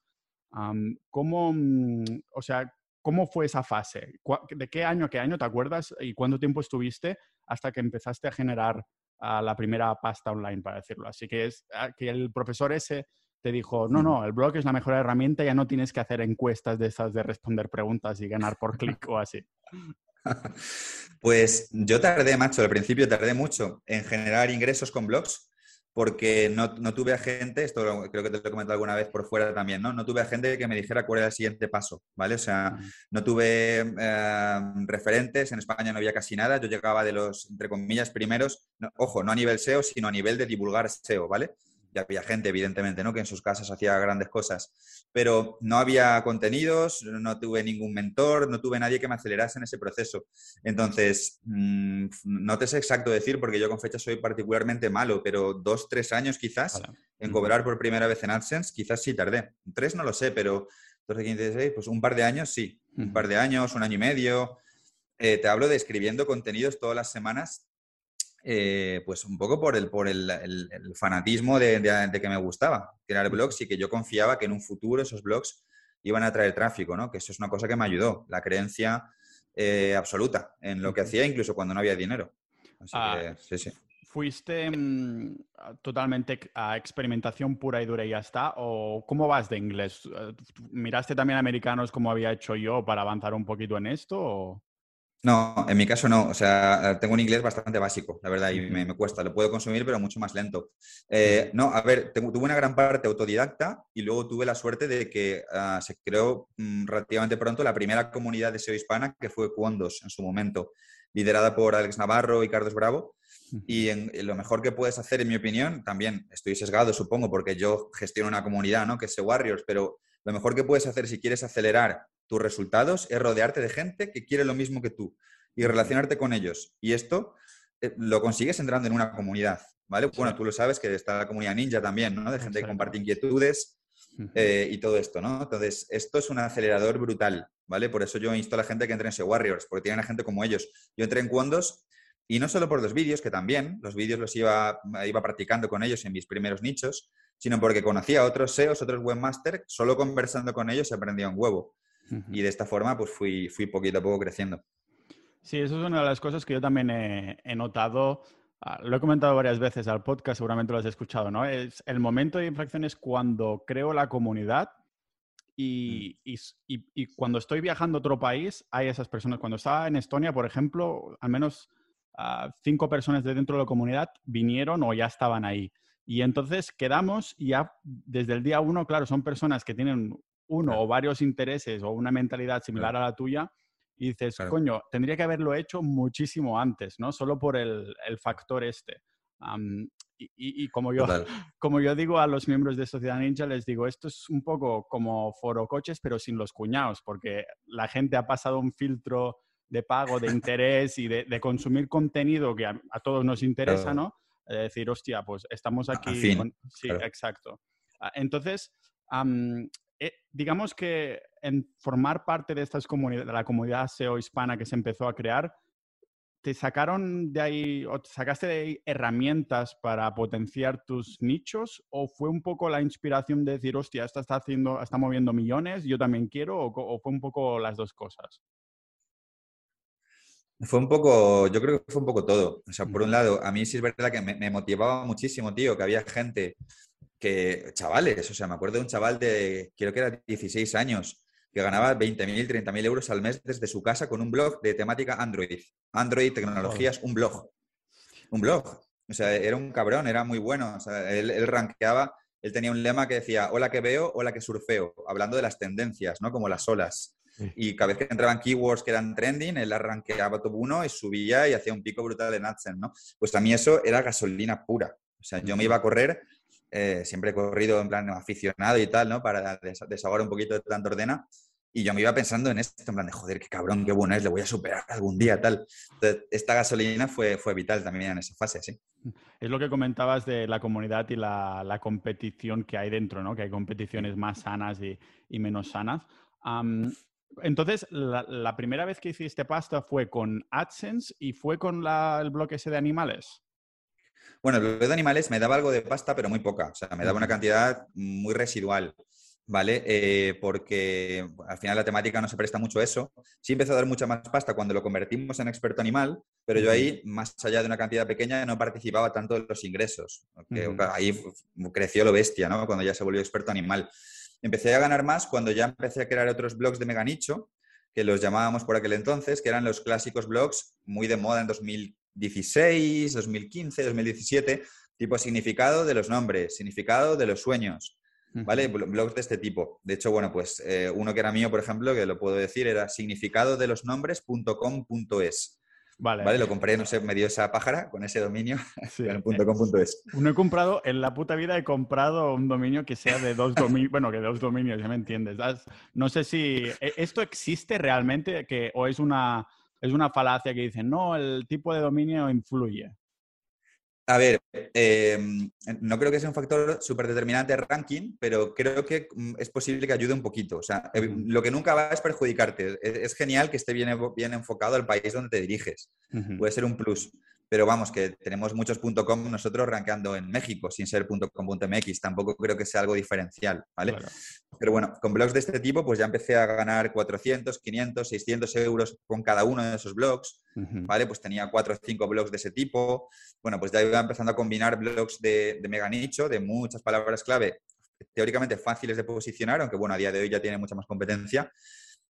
¿cómo, mm, o sea, ¿cómo fue esa fase? ¿De qué año a qué año te acuerdas y cuánto tiempo estuviste hasta que empezaste a generar la primera pasta online, para decirlo? Así que es ah, que el profesor ese te dijo, no, no, el blog es la mejor herramienta, ya no tienes que hacer encuestas de esas de responder preguntas y ganar por clic o así. <laughs>
Pues yo tardé, macho, al principio tardé mucho en generar ingresos con blogs porque no, tuve a gente, esto creo que te lo he comentado alguna vez por fuera también, ¿no? No tuve a gente que me dijera cuál era el siguiente paso, ¿vale? O sea, no tuve eh, referentes, en España no había casi nada, yo llegaba de los, entre comillas, primeros, ojo, no a nivel SEO, sino a nivel de divulgar SEO, ¿vale? Ya había gente, evidentemente, ¿no? que en sus casas hacía grandes cosas, pero no había contenidos, no tuve ningún mentor, no tuve nadie que me acelerase en ese proceso. Entonces, mm, no te sé exacto decir, porque yo con fecha soy particularmente malo, pero dos, tres años quizás en cobrar por primera vez en AdSense, quizás sí tardé. Tres no lo sé, pero 12, 15, 16, pues un par de años sí, un par de años, un año y medio. Eh, te hablo de escribiendo contenidos todas las semanas eh, pues un poco por el, por el, fanatismo de, que me gustaba crear blogs y que yo confiaba que en un futuro esos blogs iban a traer tráfico, ¿no? Que eso es una cosa que me ayudó, la creencia eh, absoluta en lo que hacía, incluso cuando no había dinero. Así
ah, sí, sí. ¿Fuiste mm, totalmente a experimentación pura y dura y ya está? ¿O cómo vas de inglés? Eh, ¿Miraste también americanos como había hecho yo para avanzar un poquito en esto? O...
No, en mi caso no. O sea, tengo un inglés bastante básico, la verdad, y me, cuesta. Lo puedo consumir, pero mucho más lento. Eh, no, a ver, tuve una gran parte autodidacta y luego tuve la suerte de que ah, se creó mm, relativamente pronto la primera comunidad de SEO hispana, que fue Cuondos en su momento, liderada por Alex Navarro y Carlos Bravo. Y lo mejor que puedes hacer, en mi opinión, también estoy sesgado, supongo, porque yo gestiono una comunidad, ¿no? Que es Warriors, pero lo mejor que puedes hacer si quieres acelerar tus resultados es rodearte de gente que quiere lo mismo que tú y relacionarte con ellos. Y esto eh, lo consigues entrando en una comunidad, ¿vale? Bueno, tú lo sabes que está la comunidad ninja también, ¿no? De gente que comparte inquietudes eh, y todo esto, ¿no? Entonces, esto es un acelerador brutal, ¿vale? Por eso yo insto a la gente que entre en ese Warriors, porque tienen a gente como ellos. Yo entré en Cuondos y no solo por los vídeos, que también, los vídeos los iba, iba practicando con ellos en mis primeros nichos, sino porque conocía a otros SEOs, otros webmasters, solo conversando con ellos se aprendía un huevo. Y de esta forma, pues fui, fui poquito a poco creciendo.
Sí, eso es una de las cosas que yo también he, notado. Ah, lo he comentado varias veces al podcast, seguramente lo has escuchado, ¿no? Es el momento de infracción es cuando creo la comunidad y, mm. y, y, cuando estoy viajando a otro país, hay esas personas. Cuando estaba en Estonia, por ejemplo, al menos uh, cinco personas de dentro de la comunidad vinieron o ya estaban ahí. Y entonces quedamos y ya desde el día uno, claro, son personas que tienen uno o varios intereses o una mentalidad similar a la tuya y dices, coño, tendría que haberlo hecho muchísimo antes, ¿no? Solo por el, factor este. y, como, yo, <laughs> como yo digo a los miembros de Sociedad Ninja, les digo, esto es un poco como foro coches, pero sin los cuñados, porque la gente ha pasado un filtro de pago, de <laughs> interés y de, consumir contenido que a, todos nos interesa, ¿no? De decir, hostia, pues estamos aquí. Sí, exacto. Ah, entonces, eh, digamos que en formar parte de estas comunidades, de la comunidad SEO hispana que se empezó a crear, ¿te sacaron de ahí, o te sacaste de ahí herramientas para potenciar tus nichos? ¿O fue un poco la inspiración de decir, hostia, esta está haciendo, está moviendo millones, yo también quiero? ¿O, fue un poco las dos cosas?
Fue un poco, yo creo que fue un poco todo. O sea, por un lado, a mí sí es verdad que me, me motivaba muchísimo, tío, que había gente que, chavales, o sea, me acuerdo de un chaval de, creo que era 16 años, que ganaba 20.000, 30.000 euros al mes desde su casa con un blog de temática Android. Android, tecnologías, un blog. Un blog. O sea, era un cabrón, era muy bueno. O sea, él, él rankeaba, él tenía un lema que decía, hola que veo, hola que surfeo, hablando de las tendencias, ¿no? Como las olas. Y cada vez que entraban keywords que eran trending, él arranqueaba top uno y subía y hacía un pico brutal en AdSense, ¿no? Pues a mí eso era gasolina pura. O sea, yo me iba a correr eh, siempre he corrido en plan aficionado y tal, ¿no? Para desahogar un poquito de tanta ordena. Y yo me iba pensando en esto, en plan de, joder, qué cabrón, qué bueno es, le voy a superar algún día, tal. Entonces, esta gasolina fue, fue vital también en esa fase, sí.
Es lo que comentabas de la comunidad y la, la competición que hay dentro, ¿no? Que hay competiciones más sanas y, y menos sanas. entonces, la, la, primera vez que hiciste pasta fue con AdSense y fue con la, el bloque ese de animales.
Bueno, el de animales me daba algo de pasta, pero muy poca. O sea, me daba una cantidad muy residual. ¿vale? Eh, porque al final la temática no se presta mucho a eso. Sí empezó a dar mucha más pasta cuando lo convertimos en experto animal, pero yo ahí, más allá de una cantidad pequeña, no participaba tanto de los ingresos. Ahí creció lo bestia, ¿no? Cuando ya se volvió experto animal. Empecé a ganar más cuando ya empecé a crear otros blogs de mega nicho, que los llamábamos por aquel entonces, que eran los clásicos blogs muy de moda en 2016, 2015, 2017, tipo significado de los nombres, significado de los sueños, ¿vale? Blogs de este tipo. De hecho, bueno, pues eh, uno que era mío, por ejemplo, que lo puedo decir, era significado de los nombres.com.es. Vale. vale. Lo compré, no sé, me dio esa pájara con ese dominio, <laughs> sí, <laughs> .com.es.
No he comprado, en la puta vida he comprado un dominio que sea de dos dominios, <laughs> bueno, que de dos dominios, ya me entiendes. No sé si e, esto existe realmente que, o es una, es una falacia que dicen, no, el tipo de dominio influye.
A ver, em, no creo que sea un factor súper determinante de ranking, pero creo que mm, es posible que ayude un poquito. O sea, em, lo que nunca va es perjudicarte. Es, genial que esté bien, bien, enfocado al país donde te diriges. Puede ser un plus. Pero vamos, que tenemos muchos .com nosotros rankeando en México sin ser .com.mx. Tampoco creo que sea algo diferencial, ¿vale? Pero bueno, con blogs de este tipo, pues ya empecé a ganar 400, 500, 600 euros con cada uno de esos blogs, ¿vale? Pues tenía 4 o 5 blogs de ese tipo. Bueno, pues ya iba empezando a combinar blogs de, de mega nicho, de muchas palabras clave, teóricamente fáciles de posicionar, aunque bueno, a día de hoy ya tiene mucha más competencia.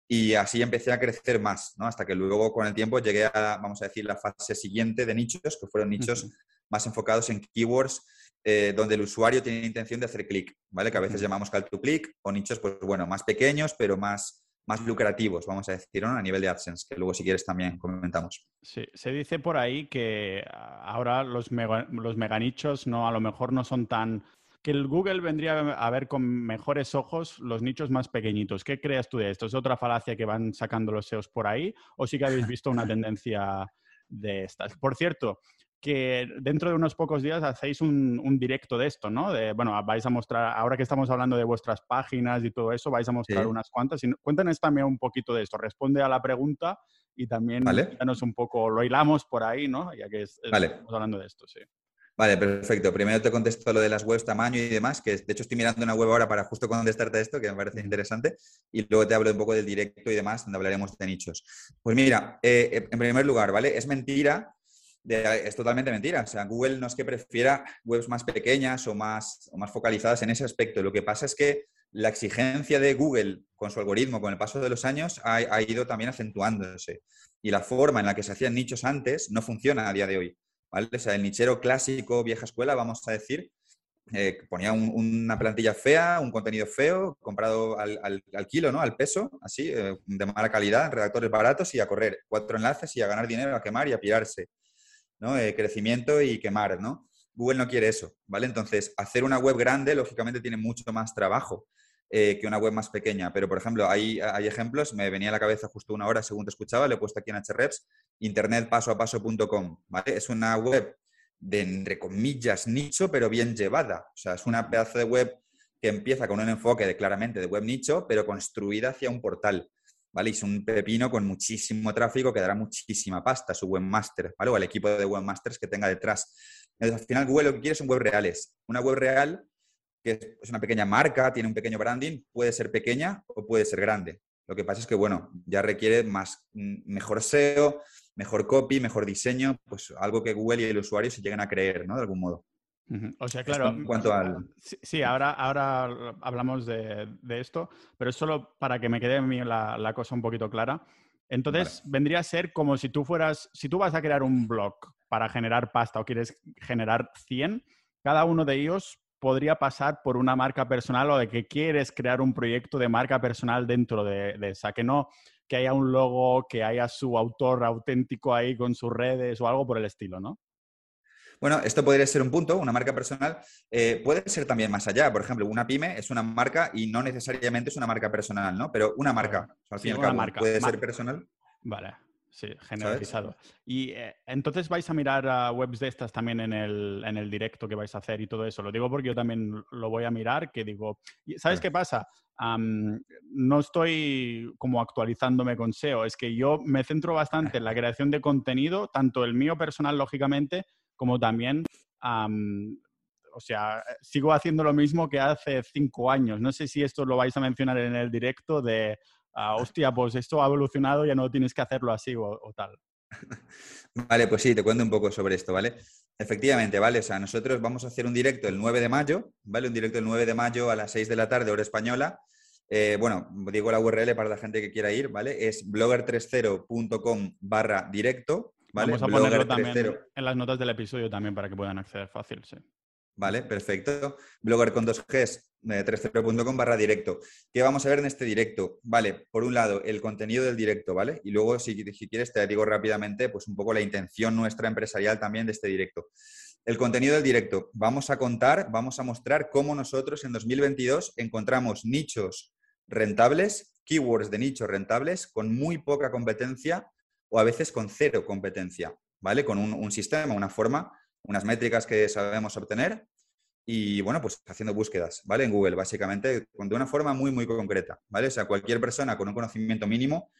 Y así empecé a crecer más, ¿no? Hasta que luego con el tiempo llegué a, vamos a decir, la fase siguiente de nichos, que fueron nichos más enfocados en keywords eh, donde el usuario tiene intención de hacer clic, ¿vale? Que a veces llamamos call to click, o nichos, pues bueno, más pequeños, pero más, más lucrativos, vamos a decir, ¿no? a nivel de AdSense, que luego si quieres también comentamos.
Sí, se dice por ahí que ahora los, los meganichos no, a lo mejor no son tan que el Google vendría a ver con mejores ojos los nichos más pequeñitos. ¿Qué crees tú de esto? ¿Es otra falacia que van sacando los SEOs por ahí? ¿O sí que habéis <laughs> visto una tendencia de estas? Por cierto, que dentro de unos pocos días hacéis un, directo de esto, ¿no? De, bueno, vais a mostrar, ahora que estamos hablando de vuestras páginas y todo eso, vais a mostrar unas cuantas. Y cuéntanos también un poquito de esto. Responde a la pregunta y también ¿Vale? un poco, lo hilamos por ahí, ¿no? Ya que estamos hablando de esto, sí.
Vale, perfecto. Primero te contesto lo de las webs, tamaño y demás, que de hecho estoy mirando una web ahora para justo contestarte esto, que me parece interesante, y luego te hablo un poco del directo y demás, donde hablaremos de nichos. Pues mira, eh, eh, en primer lugar, ¿vale? Es mentira, es totalmente mentira. O sea, Google no es que prefiera webs más pequeñas o más, o más focalizadas en ese aspecto. Lo que pasa es que la exigencia de Google con su algoritmo, con el paso de los años, ha, ha ido también acentuándose. Y la forma en la que se hacían nichos antes no funciona a día de hoy. Sea, el nichero clásico, vieja escuela, vamos a decir, eh, ponía una plantilla fea, un contenido feo, comprado al, kilo, ¿no? Al peso, así, eh, de mala calidad, redactores baratos y a correr. Cuatro enlaces y a ganar dinero, a quemar y a pirarse, ¿no? Eh, crecimiento y quemar, ¿no? Google no quiere eso, ¿vale? Entonces, hacer una web grande, lógicamente, tiene mucho más trabajo. Que una web más pequeña. Pero, por ejemplo, hay, hay, ejemplos, me venía a la cabeza justo una hora según te escuchaba, le he puesto aquí en HREPS, internetpasoapaso.com, ¿vale? Es una web de, entre comillas, nicho, pero bien llevada. O sea, es una pedazo de web que empieza con un enfoque de, claramente de web nicho, pero construida hacia un portal, ¿vale? Y es un pepino con muchísimo tráfico que dará muchísima pasta a su webmaster, ¿vale? O al equipo de webmasters que tenga detrás. Entonces, al final Google lo que quiere son web reales. Una web real que es una pequeña marca, tiene un pequeño branding, puede ser pequeña o puede ser grande. Lo que pasa es que, bueno, ya requiere más, mm, mejor SEO, mejor copy, mejor diseño, pues algo que Google y el usuario se lleguen a creer, ¿no? De algún modo.
O sea, claro. En cuanto al... Sí, ahora, ahora hablamos de, esto, pero es solo para que me quede a mí la, cosa un poquito clara. Entonces, vendría a ser como si tú fueras, si tú vas a crear un blog para generar pasta o quieres generar 100, cada uno de ellos podría pasar por una marca personal o de que quieres crear un proyecto de marca personal dentro de, de esa, que no que haya un logo, que haya su autor auténtico ahí con sus redes o algo por el estilo, ¿no?
Bueno, esto podría ser un punto, una marca personal. Eh, puede ser también más allá. Por ejemplo, una pyme es una marca y no necesariamente es una marca personal, ¿no? Pero una marca. al fin y al cabo, marca. puede ser personal.
Vale. Sí, generalizado. Y eh, entonces vais a mirar a webs de estas también en el, en el, directo que vais a hacer y todo eso. Lo digo porque yo también lo voy a mirar, que digo, ¿sabes qué pasa? no estoy como actualizándome con SEO, es que yo me centro bastante en la creación de contenido, tanto el mío personal, lógicamente, como también o sea, sigo haciendo lo mismo que hace cinco años. No sé si esto lo vais a mencionar en el directo de, ah, hostia, pues esto ha evolucionado, ya no tienes que hacerlo así o, tal.
Vale, pues sí, te cuento un poco sobre esto, ¿vale? Efectivamente, ¿vale? O sea, nosotros vamos a hacer un directo el 9 de mayo, ¿vale? Un directo el 9 de mayo a las 6 de la tarde, hora española. Eh, bueno, digo la URL para la gente que quiera ir, ¿vale? Es blogger30.com barra directo,
Vamos a ponerlo también en las notas del episodio también para que puedan acceder fácil, sí.
Vale, perfecto. Blogger con dos Gs, 30.com barra directo. ¿Qué vamos a ver en este directo? Vale, por un lado, el contenido del directo, ¿vale? Y luego, si, si quieres, te digo rápidamente, pues un poco la intención nuestra empresarial también de este directo. El contenido del directo. Vamos a contar, vamos a mostrar cómo nosotros en 2022 encontramos nichos rentables, keywords de nichos rentables, con muy poca competencia o a veces con cero competencia, ¿vale? Con un, sistema, una forma, unas métricas que sabemos obtener y, bueno, pues haciendo búsquedas, ¿vale? En Google, básicamente, de una forma muy, muy concreta, ¿vale? O sea, cualquier persona con un conocimiento mínimo,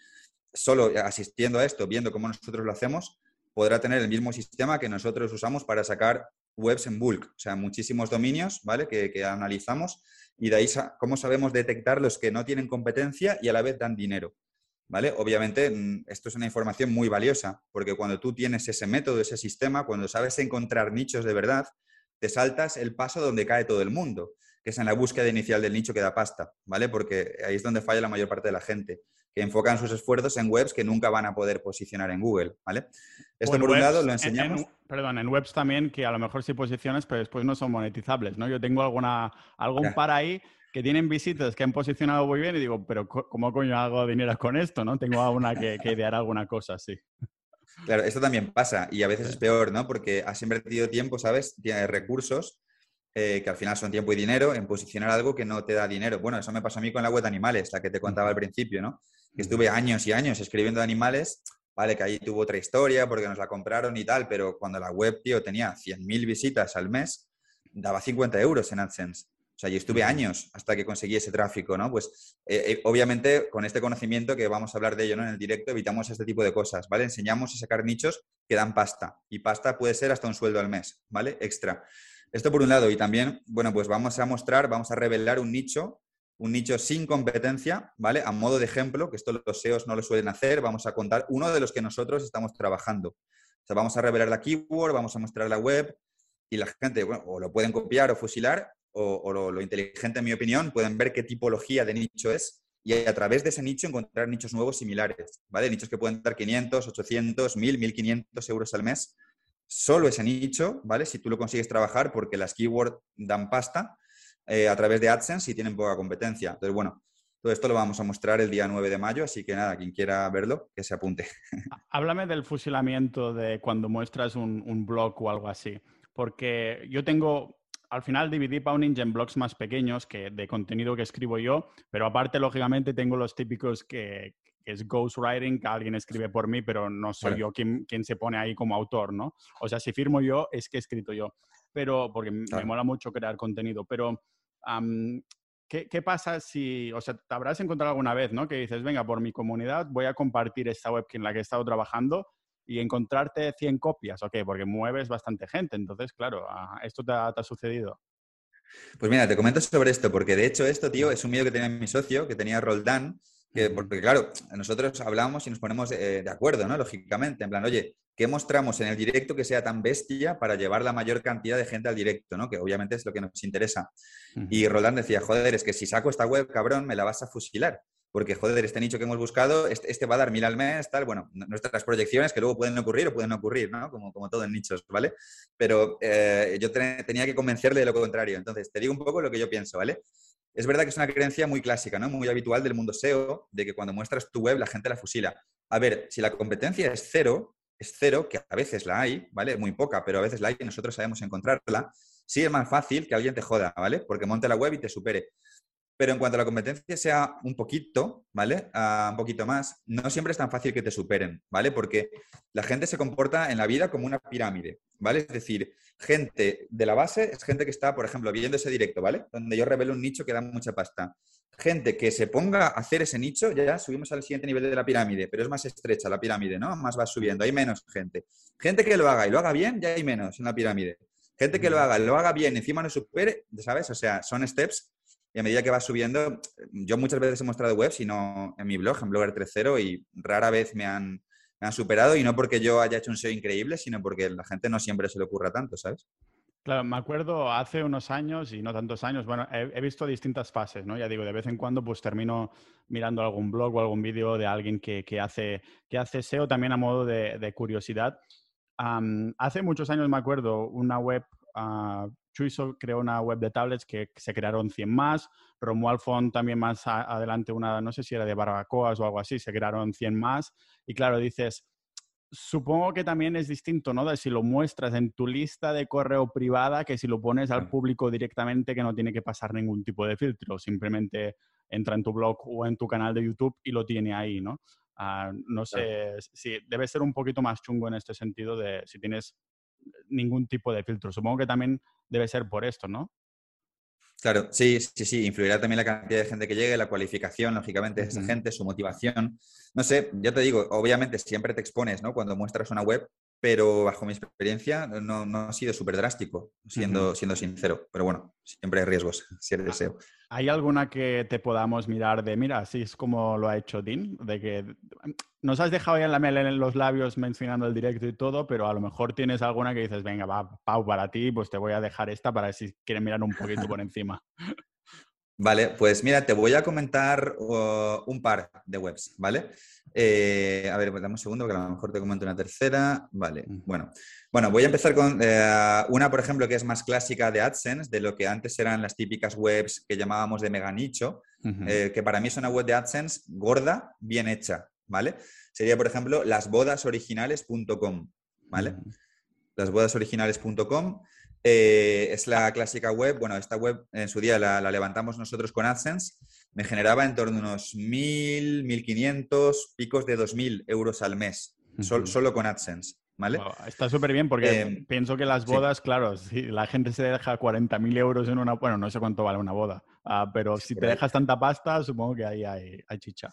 solo asistiendo a esto, viendo cómo nosotros lo hacemos, podrá tener el mismo sistema que nosotros usamos para sacar webs en bulk, o sea, muchísimos dominios, ¿vale? Que, que analizamos y de ahí cómo sabemos detectar los que no tienen competencia y a la vez dan dinero. ¿Vale? Obviamente, mm, esto es una información muy valiosa, porque cuando tú tienes ese método, ese sistema, cuando sabes encontrar nichos de verdad, te saltas el paso donde cae todo el mundo, que es en la búsqueda inicial del nicho que da pasta, ¿vale? Porque ahí es donde falla la mayor parte de la gente, que enfocan sus esfuerzos en webs que nunca van a poder posicionar en Google, ¿vale?
Esto por un lado lo enseñamos. perdón, en webs también que a lo mejor sí posicionas, pero después no son monetizables, ¿no? Yo tengo alguna, algún par ahí que tienen visitas que han posicionado muy bien y digo, pero ¿cómo coño hago dinero con esto? ¿no? Tengo alguna que, que idear alguna cosa, sí.
Claro, esto también pasa y a veces es peor, ¿no? Porque has invertido tiempo, ¿sabes? Tienes recursos eh, que al final son tiempo y dinero en posicionar algo que no te da dinero. Bueno, eso me pasó a mí con la web de animales, la que te contaba al principio, ¿no? Que estuve años y años escribiendo de animales, vale, que ahí tuvo otra historia porque nos la compraron y tal, pero cuando la web, tío, tenía 100.000 visitas al mes, daba 50 euros en AdSense. O sea, yo estuve años hasta que conseguí ese tráfico, ¿no? Pues eh, eh, obviamente con este conocimiento que vamos a hablar de ello ¿no? en el directo, evitamos este tipo de cosas, ¿vale? Enseñamos a sacar nichos que dan pasta y pasta puede ser hasta un sueldo al mes, ¿vale? Extra. Esto por un lado y también, bueno, pues vamos a mostrar, vamos a revelar un nicho, un nicho sin competencia, ¿vale? A modo de ejemplo, que esto los SEOs no lo suelen hacer, vamos a contar uno de los que nosotros estamos trabajando. O sea, vamos a revelar la keyword, vamos a mostrar la web y la gente, bueno, o lo pueden copiar o fusilar o, lo, inteligente, en mi opinión, pueden ver qué tipología de nicho es y a través de ese nicho encontrar nichos nuevos similares, ¿vale? Nichos que pueden dar 500, 800, 1000, 1500 euros al mes. Solo ese nicho, ¿vale? Si tú lo consigues trabajar porque las keywords dan pasta eh, a través de AdSense y tienen poca competencia. Entonces, bueno, todo esto lo vamos a mostrar el día 9 de mayo, así que nada, quien quiera verlo, que se apunte. <laughs>
Háblame del fusilamiento de cuando muestras un blog o algo así, porque yo tengo al final dividí Pawning en blogs más pequeños que de contenido que escribo yo, pero aparte, lógicamente, tengo los típicos que, es ghostwriting, que alguien escribe por mí, pero no soy yo quien, quien, se pone ahí como autor, ¿no? O sea, si firmo yo, es que he escrito yo. Pero, porque me mola mucho crear contenido, pero... ¿qué, ¿qué, pasa si, o sea, te habrás encontrado alguna vez, ¿no? Que dices, venga, por mi comunidad voy a compartir esta web en la que he estado trabajando y encontrarte 100 copias, ¿ok? Porque mueves bastante gente, entonces, claro, ¿esto te ha, sucedido?
Pues mira, te comento sobre esto, porque de hecho esto, tío, es un miedo que tenía mi socio, que tenía Roldán, que, porque claro, nosotros hablamos y nos ponemos eh, de acuerdo, ¿no? Lógicamente, en plan, oye, ¿qué mostramos en el directo que sea tan bestia para llevar la mayor cantidad de gente al directo, ¿no? Que obviamente es lo que nos interesa. Y Roldán decía, joder, es que si saco esta web, cabrón, me la vas a fusilar porque, joder, este nicho que hemos buscado, este, este, va a dar mil al mes, tal, bueno, nuestras proyecciones que luego pueden ocurrir o pueden ocurrir, ¿no? Como, como todo en nichos, ¿vale? Pero eh, yo tenía que convencerle de lo contrario. Entonces, te digo un poco lo que yo pienso, ¿vale? Es verdad que es una creencia muy clásica, ¿no? Muy habitual del mundo SEO, de que cuando muestras tu web la gente la fusila. A ver, si la competencia es cero, es cero, que a veces la hay, ¿vale? Muy poca, pero a veces la hay y nosotros sabemos encontrarla. Sí es más fácil que alguien te joda, ¿vale? Porque monte la web y te supere. Pero en cuanto a la competencia sea un poquito, ¿vale? Ah, un poquito más, no siempre es tan fácil que te superen, ¿vale? Porque la gente se comporta en la vida como una pirámide, ¿vale? Es decir, gente de la base es gente que está, por ejemplo, viendo ese directo, ¿vale? Donde yo revelo un nicho que da mucha pasta. Gente que se ponga a hacer ese nicho, ya subimos al siguiente nivel de la pirámide, pero es más estrecha la pirámide, ¿no? Más va subiendo, hay menos gente. Gente que lo haga y lo haga bien, ya hay menos en la pirámide. Gente que lo haga, lo haga bien, encima no supere, ¿sabes? O sea, son steps y a medida que va subiendo, yo muchas veces he mostrado webs y no en mi blog, en Blogger 3.0 y rara vez me han, me han superado y no porque yo haya hecho un SEO increíble, sino porque la gente no siempre se le ocurra tanto, ¿sabes?
Claro, me acuerdo hace unos años y no tantos años, bueno, he, visto distintas fases, ¿no? Ya digo, de vez en cuando pues termino mirando algún blog o algún vídeo de alguien que, hace, que hace SEO también a modo de, curiosidad. hace muchos años me acuerdo una web, uh, Chuiso creó una web de tablets que se crearon 100 más, Romuald Font también más adelante una, no sé si era de barbacoas o algo así, se crearon 100 más. Y claro, dices, supongo que también es distinto, ¿no? De si lo muestras en tu lista de correo privada que si lo pones al público directamente que no tiene que pasar ningún tipo de filtro, simplemente entra en tu blog o en tu canal de YouTube y lo tiene ahí, ¿no? Ah, no sé, si debe ser un poquito más chungo en este sentido de si tienes ningún tipo de filtro. Supongo que también debe ser por esto, ¿no?
Claro, sí, sí, sí, influirá también la cantidad de gente que llegue, la cualificación, lógicamente, de esa gente, su motivación. No sé, ya te digo, obviamente siempre te expones, ¿no? Cuando muestras una web, pero bajo mi experiencia no, ha sido súper drástico, siendo, siendo sincero. Pero bueno, siempre hay riesgos, <laughs> si eres deseo.
¿Hay alguna que te podamos mirar de, mira, así es como lo ha hecho Dean? De que nos has dejado ya la mel en los labios mencionando el directo y todo, pero a lo mejor tienes alguna que dices, venga, va, Pau, para ti, pues te voy a dejar esta para si quieren mirar un poquito por encima. <laughs>
Vale, pues mira, te voy a comentar uh, un par de webs, ¿vale? Eh, a ver, pues dame un segundo que a lo mejor te comento una tercera. Vale, bueno. Bueno, voy a empezar con eh, una, por ejemplo, que es más clásica de AdSense, de lo que antes eran las típicas webs que llamábamos de mega nicho, eh, que para mí es una web de AdSense gorda, bien hecha, ¿vale? Sería, por ejemplo, lasbodasoriginales.com, ¿vale? Lasbodasoriginales.com eh, es la clásica web. Bueno, esta web en su día la, levantamos nosotros con AdSense. Me generaba en torno a unos 1.000, 1.500, picos de 2.000 euros al mes, solo con AdSense. ¿Vale?
está súper bien porque em, pienso que las bodas, claro, si la gente se deja 40.000 euros en una, bueno, no sé cuánto vale una boda, ah, pero si te dejas tanta pasta, supongo que ahí hay, hay chicha.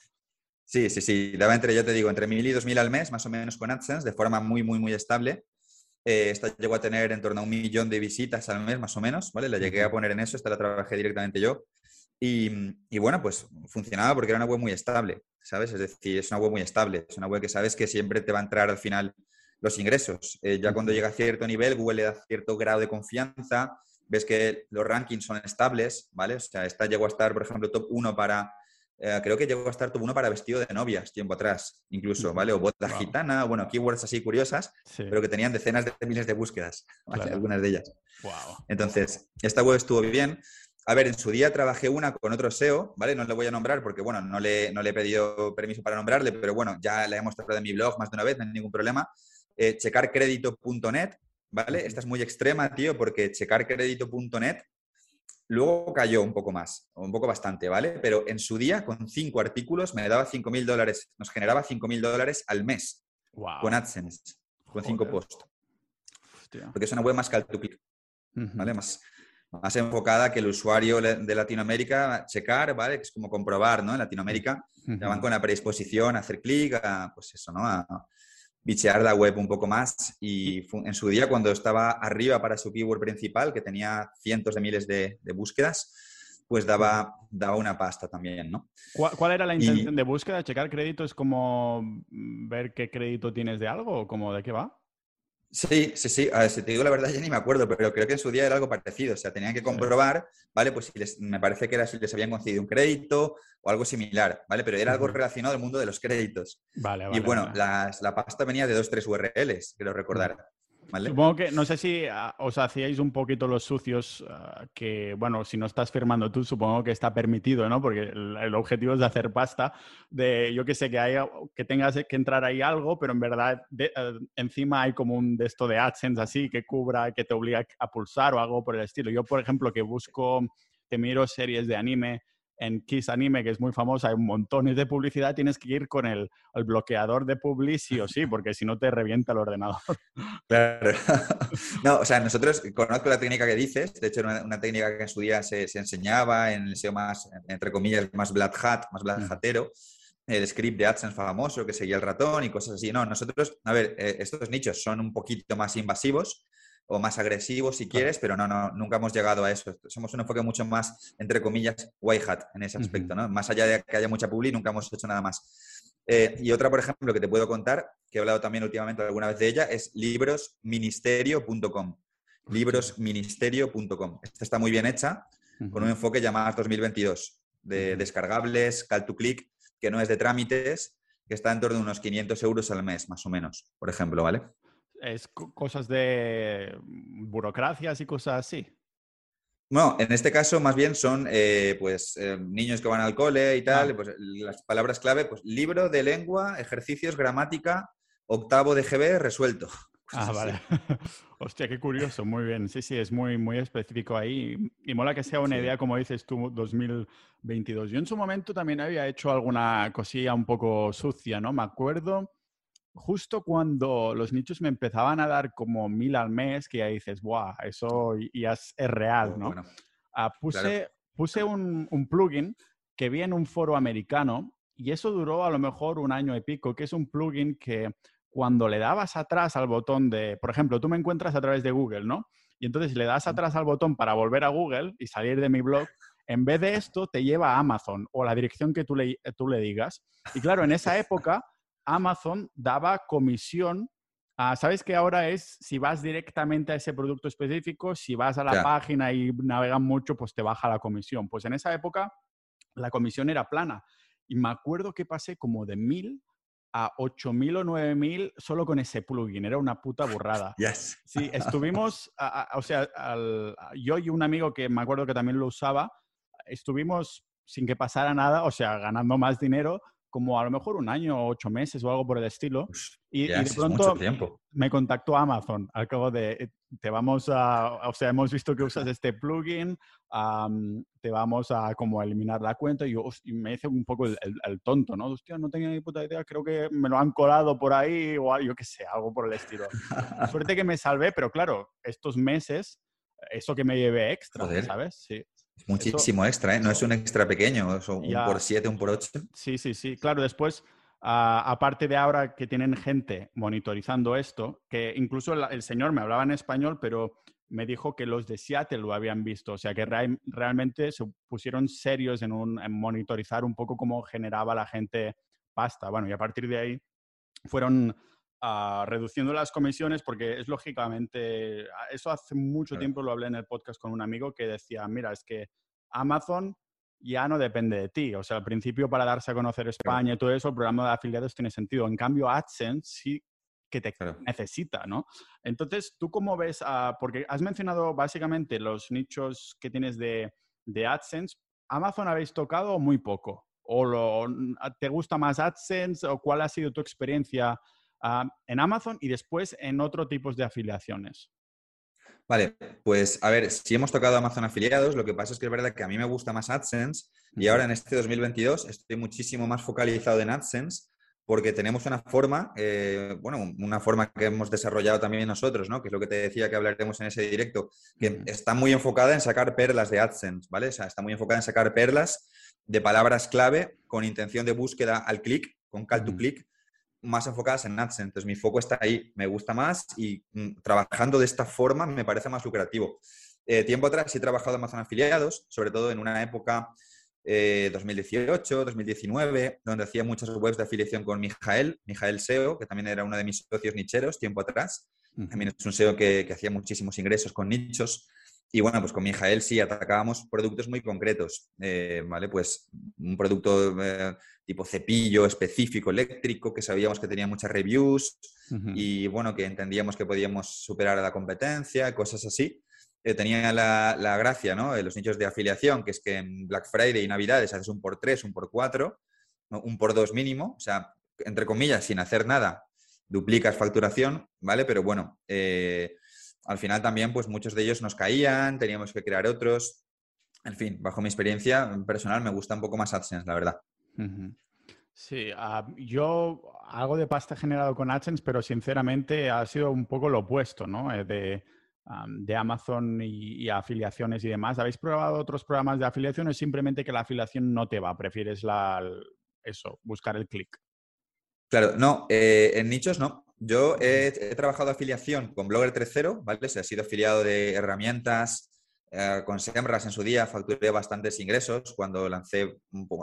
Sí, sí, sí. Daba entre, ya te digo, entre 1.000 y 2.000 al mes, más o menos con AdSense, de forma muy, muy, muy estable. Eh, esta llegó a tener en torno a un millón de visitas al mes, más o menos, ¿vale? La llegué a poner en eso, esta la trabajé directamente yo. Y, bueno, pues funcionaba porque era una web muy estable, ¿sabes? Es decir, es una web muy estable, es una web que sabes que siempre te va a entrar al final los ingresos. Eh, ya cuando llega a cierto nivel, Google le da cierto grado de confianza, ves que los rankings son estables, ¿vale? O sea, esta llegó a estar, por ejemplo, top 1 para eh, creo que llegó a estar tuvo uno para vestido de novias tiempo atrás, incluso, ¿vale? O boda gitana, bueno, keywords así curiosas, pero que tenían decenas de miles de búsquedas, <laughs> algunas de ellas. Entonces, esta web estuvo bien. A ver, en su día trabajé una con otro SEO, ¿vale? No le voy a nombrar porque, bueno, no le, no le he pedido permiso para nombrarle, pero bueno, ya le he mostrado en mi blog más de una vez, no hay ningún problema. Eh, checarcredito.net, ¿vale? Esta es muy extrema, tío, porque checarcredito.net Luego cayó un poco más, un poco bastante, ¿vale? Pero en su día, con cinco artículos, me daba 5.000 dólares, nos generaba 5.000 dólares al mes con AdSense, con cinco posts. Porque es una web más call to click, ¿vale? Más, más enfocada que el usuario de Latinoamérica checar, ¿vale? Que es como comprobar, ¿no? En Latinoamérica, ya van con la predisposición a hacer clic, a, pues eso, ¿no? A, bichear la web un poco más y en su día cuando estaba arriba para su keyword principal, que tenía cientos de miles de, búsquedas, pues daba, daba una pasta también, ¿no?
¿Cuál, era la intención de búsqueda? ¿Checar crédito es como ver qué crédito tienes de algo o como de qué va?
Sí, sí, sí. A ver, si te digo la verdad, ya ni me acuerdo, pero creo que en su día era algo parecido. O sea, tenían que comprobar, ¿vale? Pues si les, me parece que era si les habían concedido un crédito o algo similar, ¿vale? Pero era algo relacionado al mundo de los créditos. Vale, vale. Y bueno, la pasta venía de dos, tres URLs, quiero recordar.
Supongo que, no sé si ah, os hacíais un poquito los sucios, ah, que, bueno, si no estás firmando tú, supongo que está permitido, ¿no? Porque el, objetivo es de hacer pasta, de, yo que sé, que, haya, que tengas que entrar ahí algo, pero en verdad ah, encima hay como un de esto de AdSense así, que cubra, que te obliga a pulsar o algo por el estilo. Yo, por ejemplo, que busco, que miro series de anime, en Kiss Anime, que es muy famosa, hay montones de publicidad, tienes que ir con el, bloqueador de publi sí o sí, porque si no te revienta el ordenador. <laughs>
Claro. <laughs> No, o sea, nosotros conozco la técnica que dices, de hecho era una, técnica que en su día se, enseñaba en el SEO más, entre comillas, más black hat, más black mm. hatero, el script de AdSense famoso que seguía el ratón y cosas así. No, nosotros, a ver, eh, estos nichos son un poquito más invasivos, o más agresivo si quieres, pero no, no, nunca hemos llegado a eso. Somos un enfoque mucho más, entre comillas, white hat en ese aspecto, ¿no? Más allá de que haya mucha publi, nunca hemos hecho nada más. Eh, y otra, por ejemplo, que te puedo contar, que he hablado también últimamente alguna vez de ella, es librosministerio.com. Librosministerio.com. Esta está muy bien hecha, con un enfoque llamado 2022, de descargables, call to click, que no es de trámites, que está en torno a unos 500 euros al mes, más o menos, por ejemplo, ¿vale?
Es cosas de burocracias y cosas así.
No, en este caso más bien son eh, pues eh, niños que van al cole y tal, ah. pues las palabras clave, pues libro de lengua, ejercicios, gramática, octavo de GB resuelto. <laughs>
Ah, vale. <laughs> Hostia, qué curioso, muy bien. Sí, sí, es muy, muy específico ahí. Y mola que sea una idea, como dices tú, 2022. Yo en su momento también había hecho alguna cosilla un poco sucia, ¿no? Me acuerdo justo cuando los nichos me empezaban a dar como mil al mes, que ya dices, ¡buah! Eso ya es, real, ¿no? Ah, puse puse un, un plugin que vi en un foro americano y eso duró a lo mejor un año y pico, que es un plugin que cuando le dabas atrás al botón de, por ejemplo, tú me encuentras a través de Google, ¿no? Y entonces si le das atrás al botón para volver a Google y salir de mi blog, en vez de esto te lleva a Amazon o la dirección que tú le, tú le digas. Y claro, en esa <laughs> época Amazon daba comisión. Sabes que ahora es si vas directamente a ese producto específico, si vas a la página y navegan mucho, pues te baja la comisión. Pues en esa época la comisión era plana. Y me acuerdo que pasé como de mil a 8.000 o 9.000 solo con ese plugin. Era una puta burrada. <laughs>
Yes.
Sí, estuvimos, o sea, yo y un amigo que me acuerdo que también lo usaba, estuvimos sin que pasara nada, o sea, ganando más dinero, como a lo mejor un año o ocho meses o algo por el estilo.
y, de pronto
me contactó Amazon al cabo de, eh, te vamos a, o sea, hemos visto que usas este plugin, te vamos a como eliminar la cuenta y, yo, me hice un poco el, tonto, ¿no? Hostia, no tenía ni puta idea, creo que me lo han colado por ahí o yo qué sé, algo por el estilo. Suerte que me salvé, pero claro, estos meses, eso que me llevé extra, ¿sabes? Sí.
Muchísimo extra, ¿eh? No es un extra pequeño, es un por siete, un por ocho.
Sí, sí, sí. Claro, después, aparte de ahora que tienen gente monitorizando esto, que incluso el, señor me hablaba en español, pero me dijo que los de Seattle lo habían visto, o sea que realmente se pusieron serios en, un, en monitorizar un poco cómo generaba la gente pasta. Bueno, y a partir de ahí fueron reduciendo las comisiones porque es lógicamente, eso hace mucho tiempo lo hablé en el podcast con un amigo que decía, mira, es que Amazon ya no depende de ti. O sea, al principio para darse a conocer España y todo eso, el programa de afiliados tiene sentido. En cambio, AdSense sí que te necesita, ¿no? Entonces, ¿tú cómo ves? porque has mencionado básicamente los nichos que tienes de, de AdSense. ¿Amazon habéis tocado muy poco? ¿O lo, te gusta más AdSense? ¿O cuál ha sido tu experiencia en Amazon y después en otro tipos de afiliaciones.
Vale, pues a ver, si hemos tocado Amazon afiliados, lo que pasa es que es verdad que a mí me gusta más AdSense y ahora en este 2022 estoy muchísimo más focalizado en AdSense porque tenemos una forma, eh, bueno, una forma que hemos desarrollado también nosotros, ¿no? Que es lo que te decía que hablaremos en ese directo, que está muy enfocada en sacar perlas de AdSense, ¿vale? O sea, está muy enfocada en sacar perlas de palabras clave con intención de búsqueda al clic, con call to click, más enfocadas en AdSense. Entonces, mi foco está ahí, me gusta más y mm, trabajando de esta forma me parece más lucrativo. Eh, tiempo atrás he trabajado en Amazon afiliados, sobre todo en una época 2018, eh, 2019, donde hacía muchas webs de afiliación con Mijael, Mijael SEO, que también era uno de mis socios nicheros tiempo atrás. También es un SEO que, que hacía muchísimos ingresos con nichos. Y bueno, pues con Mijael sí atacábamos productos muy concretos, eh, ¿vale? Pues un producto eh, tipo cepillo específico eléctrico que sabíamos que tenía muchas reviews y bueno, que entendíamos que podíamos superar a la competencia, cosas así. Eh, tenía la, la, gracia, ¿no? De los nichos de afiliación, que es que en Black Friday y Navidades haces un por tres, un por cuatro, un por dos mínimo, o sea, entre comillas, sin hacer nada, duplicas facturación, ¿vale? Pero bueno, al final también, pues muchos de ellos nos caían, teníamos que crear otros. En fin, bajo mi experiencia personal, me gusta un poco más AdSense, la verdad.
Sí, ah, yo algo de pasta generado con AdSense, pero sinceramente ha sido un poco lo opuesto, ¿no? Eh, de, de Amazon y, afiliaciones y demás. ¿Habéis probado otros programas de afiliación o simplemente que la afiliación no te va? ¿Prefieres la, eso, buscar el clic?
Claro, no, eh, en nichos no. Yo he, trabajado afiliación con Blogger 3.0, ¿vale? Se ha sido afiliado de herramientas, eh, con Semras en su día facturé bastantes ingresos cuando lancé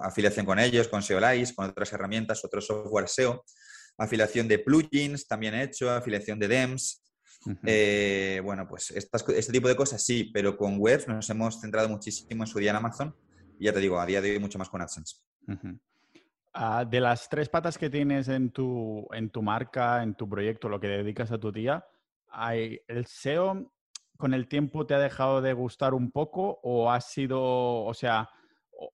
afiliación con ellos, con SEOLIZE, con otras herramientas, otro software SEO. Afiliación de plugins también he hecho, afiliación de DEMS. Eh, bueno, pues este tipo de cosas sí, pero con webs nos hemos centrado muchísimo en su día en Amazon y ya te digo, a día de hoy mucho más con AdSense.
Ah, de las tres patas que tienes en tu, en tu marca, en tu proyecto, lo que dedicas a tu día, hay, ¿el SEO con el tiempo te ha dejado de gustar un poco o has sido, o sea,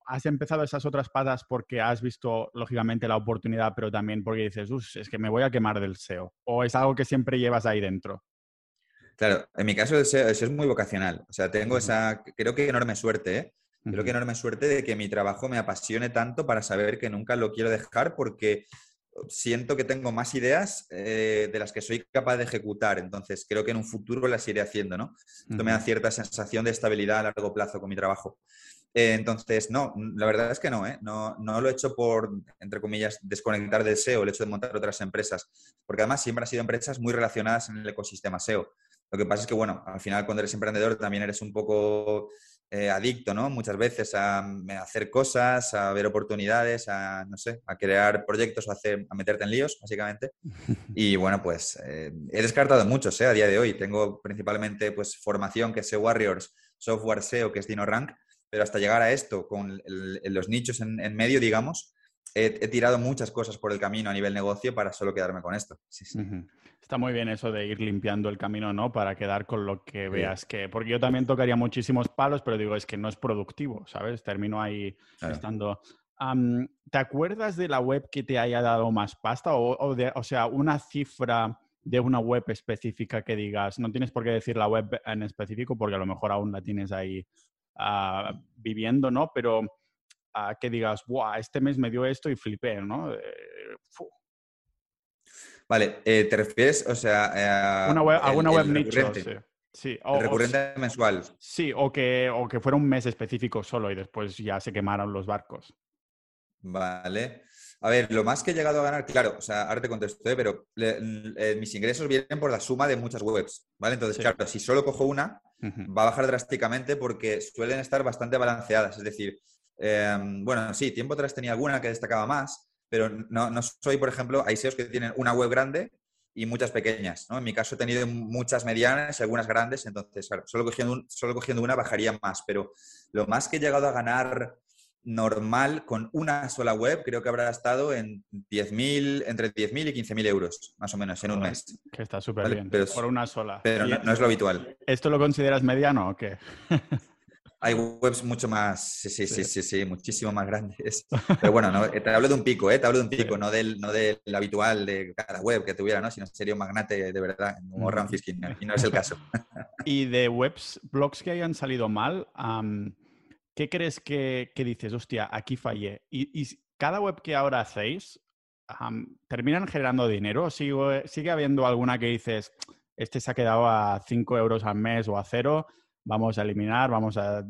has empezado esas otras patas porque has visto, lógicamente, la oportunidad, pero también porque dices, es que me voy a quemar del SEO? ¿O es algo que siempre llevas ahí dentro?
Claro, en mi caso el SEO, es muy vocacional. O sea, tengo esa, creo que enorme suerte, ¿eh? Creo que enorme suerte de que mi trabajo me apasione tanto para saber que nunca lo quiero dejar porque siento que tengo más ideas eh, de las que soy capaz de ejecutar. Entonces, creo que en un futuro las iré haciendo, ¿no? Esto me da cierta sensación de estabilidad a largo plazo con mi trabajo. Eh, entonces, no, la verdad es que no, ¿eh? no, no lo he hecho por, entre comillas, desconectar del SEO, el hecho de montar otras empresas, porque además siempre han sido empresas muy relacionadas en el ecosistema SEO. Lo que pasa es que, bueno, al final cuando eres emprendedor también eres un poco eh, adicto, ¿no? Muchas veces a, hacer cosas, a ver oportunidades, a, no sé, a crear proyectos, a, hacer, a meterte en líos, básicamente. <laughs> Y bueno, pues eh, he descartado muchos, ¿eh? A día de hoy. Tengo principalmente, pues, formación que es SEO Warriors, software SEO que es DinoRank, pero hasta llegar a esto, con los nichos en, medio, digamos, he, tirado muchas cosas por el camino a nivel negocio para solo quedarme con esto. Sí, sí.
Está muy bien eso de ir limpiando el camino, ¿no? Para quedar con lo que veas que... Porque yo también tocaría muchísimos palos, pero digo, es que no es productivo, ¿sabes? Termino ahí estando... ¿Te acuerdas de la web que te haya dado más pasta? O, de, o sea, una cifra de una web específica que digas, no tienes por qué decir la web en específico porque a lo mejor aún la tienes ahí ah, viviendo, ¿no? Pero que digas, ¡buah! Este mes me dio esto y flipé, ¿no? Eh,
Vale, eh, ¿te refieres, o sea,
a una web, nicho? Sí.
el recurrente mensual.
Sí, o que, o que fuera un mes específico solo y después ya se quemaron los barcos.
Vale. A ver, lo más que he llegado a ganar, claro, o sea, ahora te contesto, ¿eh? pero eh, mis ingresos vienen por la suma de muchas webs, ¿vale? Entonces, claro, si solo cojo una, va a bajar drásticamente porque suelen estar bastante balanceadas. Es decir, em, bueno, sí, tiempo atrás tenía alguna que destacaba más, pero no, no soy, por ejemplo, hay SEOs que tienen una web grande y muchas pequeñas. ¿no? En mi caso he tenido muchas medianas y algunas grandes, entonces solo, cogiendo solo cogiendo una bajaría más, pero lo más que he llegado a ganar normal con una sola web creo que habrá estado en 10.000, entre 10.000 y 15.000 euros, más o menos, en un mes.
Que está súper bien, por una sola.
Pero no, no, es lo habitual.
¿Esto lo consideras mediano o qué? <laughs>
Hay webs mucho más, sí, sí, sí, sí, sí, muchísimo más grandes. <laughs> Pero bueno, no, te hablo de un pico, ¿eh? Te hablo de un pico, no del, no del habitual de cada web que tuviera, ¿no? Sino sería un magnate de verdad, como Ram Fiskin, y no es el caso. <laughs>
y de webs, blogs que hayan salido mal, ¿qué crees que, dices? Hostia, aquí fallé. Y, cada web que ahora hacéis, ¿terminan generando dinero? ¿Sigue, ¿Sigue habiendo alguna que dices, este se ha quedado a 5 euros al mes o a cero? Vamos a eliminar, vamos a,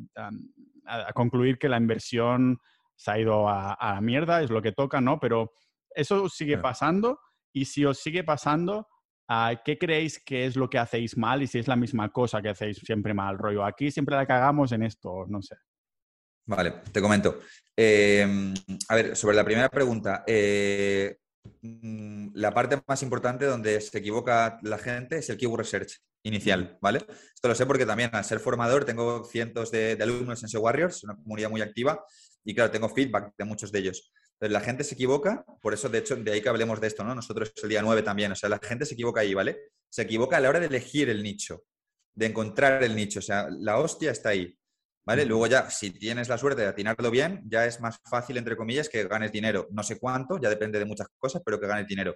concluir que la inversión se ha ido a, la mierda, es lo que toca, ¿no? Pero eso sigue pasando y si os sigue pasando, ah, ¿qué creéis que es lo que hacéis mal y si es la misma cosa que hacéis siempre mal, rollo? Aquí siempre la cagamos en esto, no sé.
Vale, te comento. Em, a ver, sobre la primera pregunta, eh, la parte más importante donde se equivoca la gente es el keyword research inicial, ¿vale? Esto lo sé porque también al ser formador tengo cientos de, alumnos en SEO Warriors, una comunidad muy activa, y claro, tengo feedback de muchos de ellos. La gente se equivoca, por eso de hecho de ahí que hablemos de esto, ¿no? Nosotros el día 9 también, o sea, la gente se equivoca ahí, ¿vale? Se equivoca a la hora de elegir el nicho, de encontrar el nicho, o sea, la hostia está ahí, ¿vale? Luego ya, si tienes la suerte de atinarlo bien, ya es más fácil, entre comillas, que ganes dinero. No sé cuánto, ya depende de muchas cosas, pero que ganes dinero.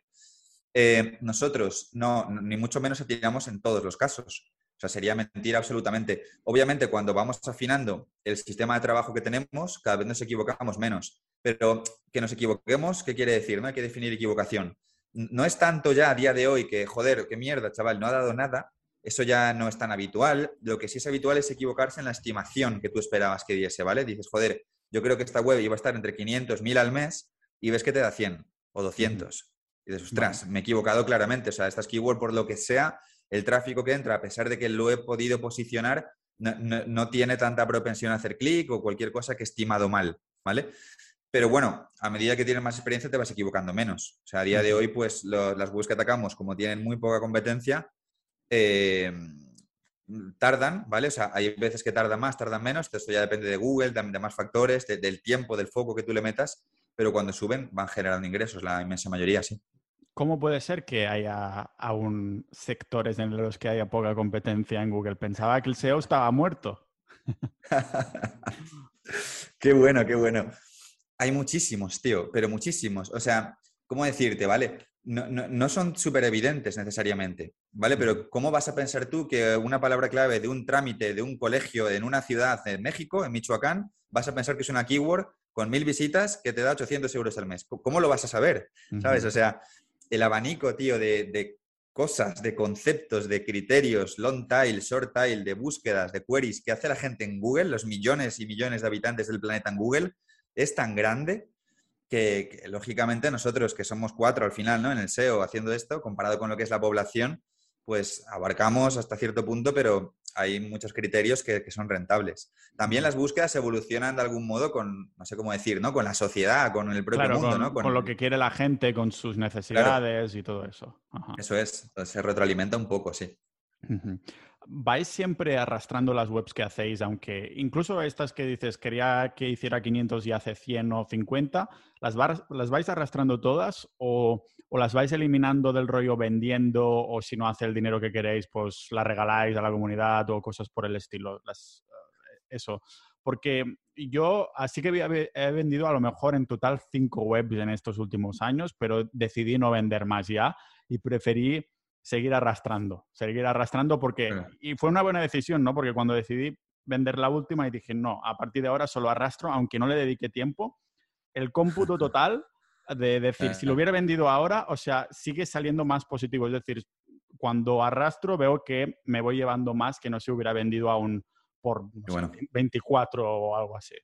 Eh, nosotros no, ni mucho menos atinamos en todos los casos. O sea, sería mentira absolutamente. Obviamente, cuando vamos afinando el sistema de trabajo que tenemos, cada vez nos equivocamos menos. Pero que nos equivoquemos, ¿qué quiere decir? No hay que definir equivocación. No es tanto ya a día de hoy que, joder, qué mierda, chaval, no ha dado nada. Eso ya no es tan habitual. Lo que sí es habitual es equivocarse en la estimación que tú esperabas que diese, ¿vale? Dices, joder, yo creo que esta web iba a estar entre 500, 1000 al mes y ves que te da 100 o 200 Y dices, ostras, me he equivocado claramente. O sea, estas keywords, por lo que sea, el tráfico que entra, a pesar de que lo he podido posicionar, no, tiene tanta propensión a hacer clic o cualquier cosa que he estimado mal, ¿vale? Pero bueno, a medida que tienes más experiencia te vas equivocando menos. O sea, a día de hoy, pues las webs que atacamos, como tienen muy poca competencia, eh, tardan, ¿vale? O sea, hay veces que tardan más, tardan menos, esto ya depende de Google, de, más factores, del tiempo, del foco que tú le metas, pero cuando suben van generando ingresos, la inmensa mayoría, sí.
¿Cómo puede ser que haya aún sectores en los que haya poca competencia en Google? Pensaba que el SEO estaba muerto. <laughs>
qué bueno, qué bueno. Hay muchísimos, tío, pero muchísimos. O sea, ¿cómo decirte, vale? No, son súper evidentes necesariamente, ¿vale? Pero ¿cómo vas a pensar tú que una palabra clave de un trámite de un colegio en una ciudad en México, en Michoacán, vas a pensar que es una keyword con mil visitas que te da 800 euros al mes? ¿Cómo lo vas a saber? ¿Sabes? O sea, el abanico, tío, de, cosas, de conceptos, de criterios, long tail, short tail, de búsquedas, de queries que hace la gente en Google, los millones y millones de habitantes del planeta en Google, es tan grande que, lógicamente nosotros, que somos cuatro al final, ¿no? En el SEO haciendo esto, comparado con lo que es la población, pues abarcamos hasta cierto punto, pero hay muchos criterios que, son rentables. También las búsquedas evolucionan de algún modo con, no sé cómo decir, ¿no? Con la sociedad, con el propio mundo,
con,
¿no?
Con, lo que quiere la gente, con sus necesidades y todo eso.
Eso es, se retroalimenta un poco, sí.
¿Vais siempre arrastrando las webs que hacéis, aunque incluso estas que dices, quería que hiciera 500 y hace 100 o 50, ¿las, las vais arrastrando todas o, las vais eliminando del rollo vendiendo o si no hace el dinero que queréis, pues la regaláis a la comunidad o cosas por el estilo? Eh, eso. Porque yo así que he vendido a lo mejor en total cinco webs en estos últimos años, pero decidí no vender más ya y preferí seguir arrastrando, seguir arrastrando porque, y fue una buena decisión, ¿no? Porque cuando decidí vender la última y dije, no, a partir de ahora solo arrastro, aunque no le dedique tiempo, el cómputo <laughs> total de decir, si lo hubiera vendido ahora, o sea, sigue saliendo más positivo. Es decir, cuando arrastro veo que me voy llevando más que no se hubiera vendido aún por 24 o algo así.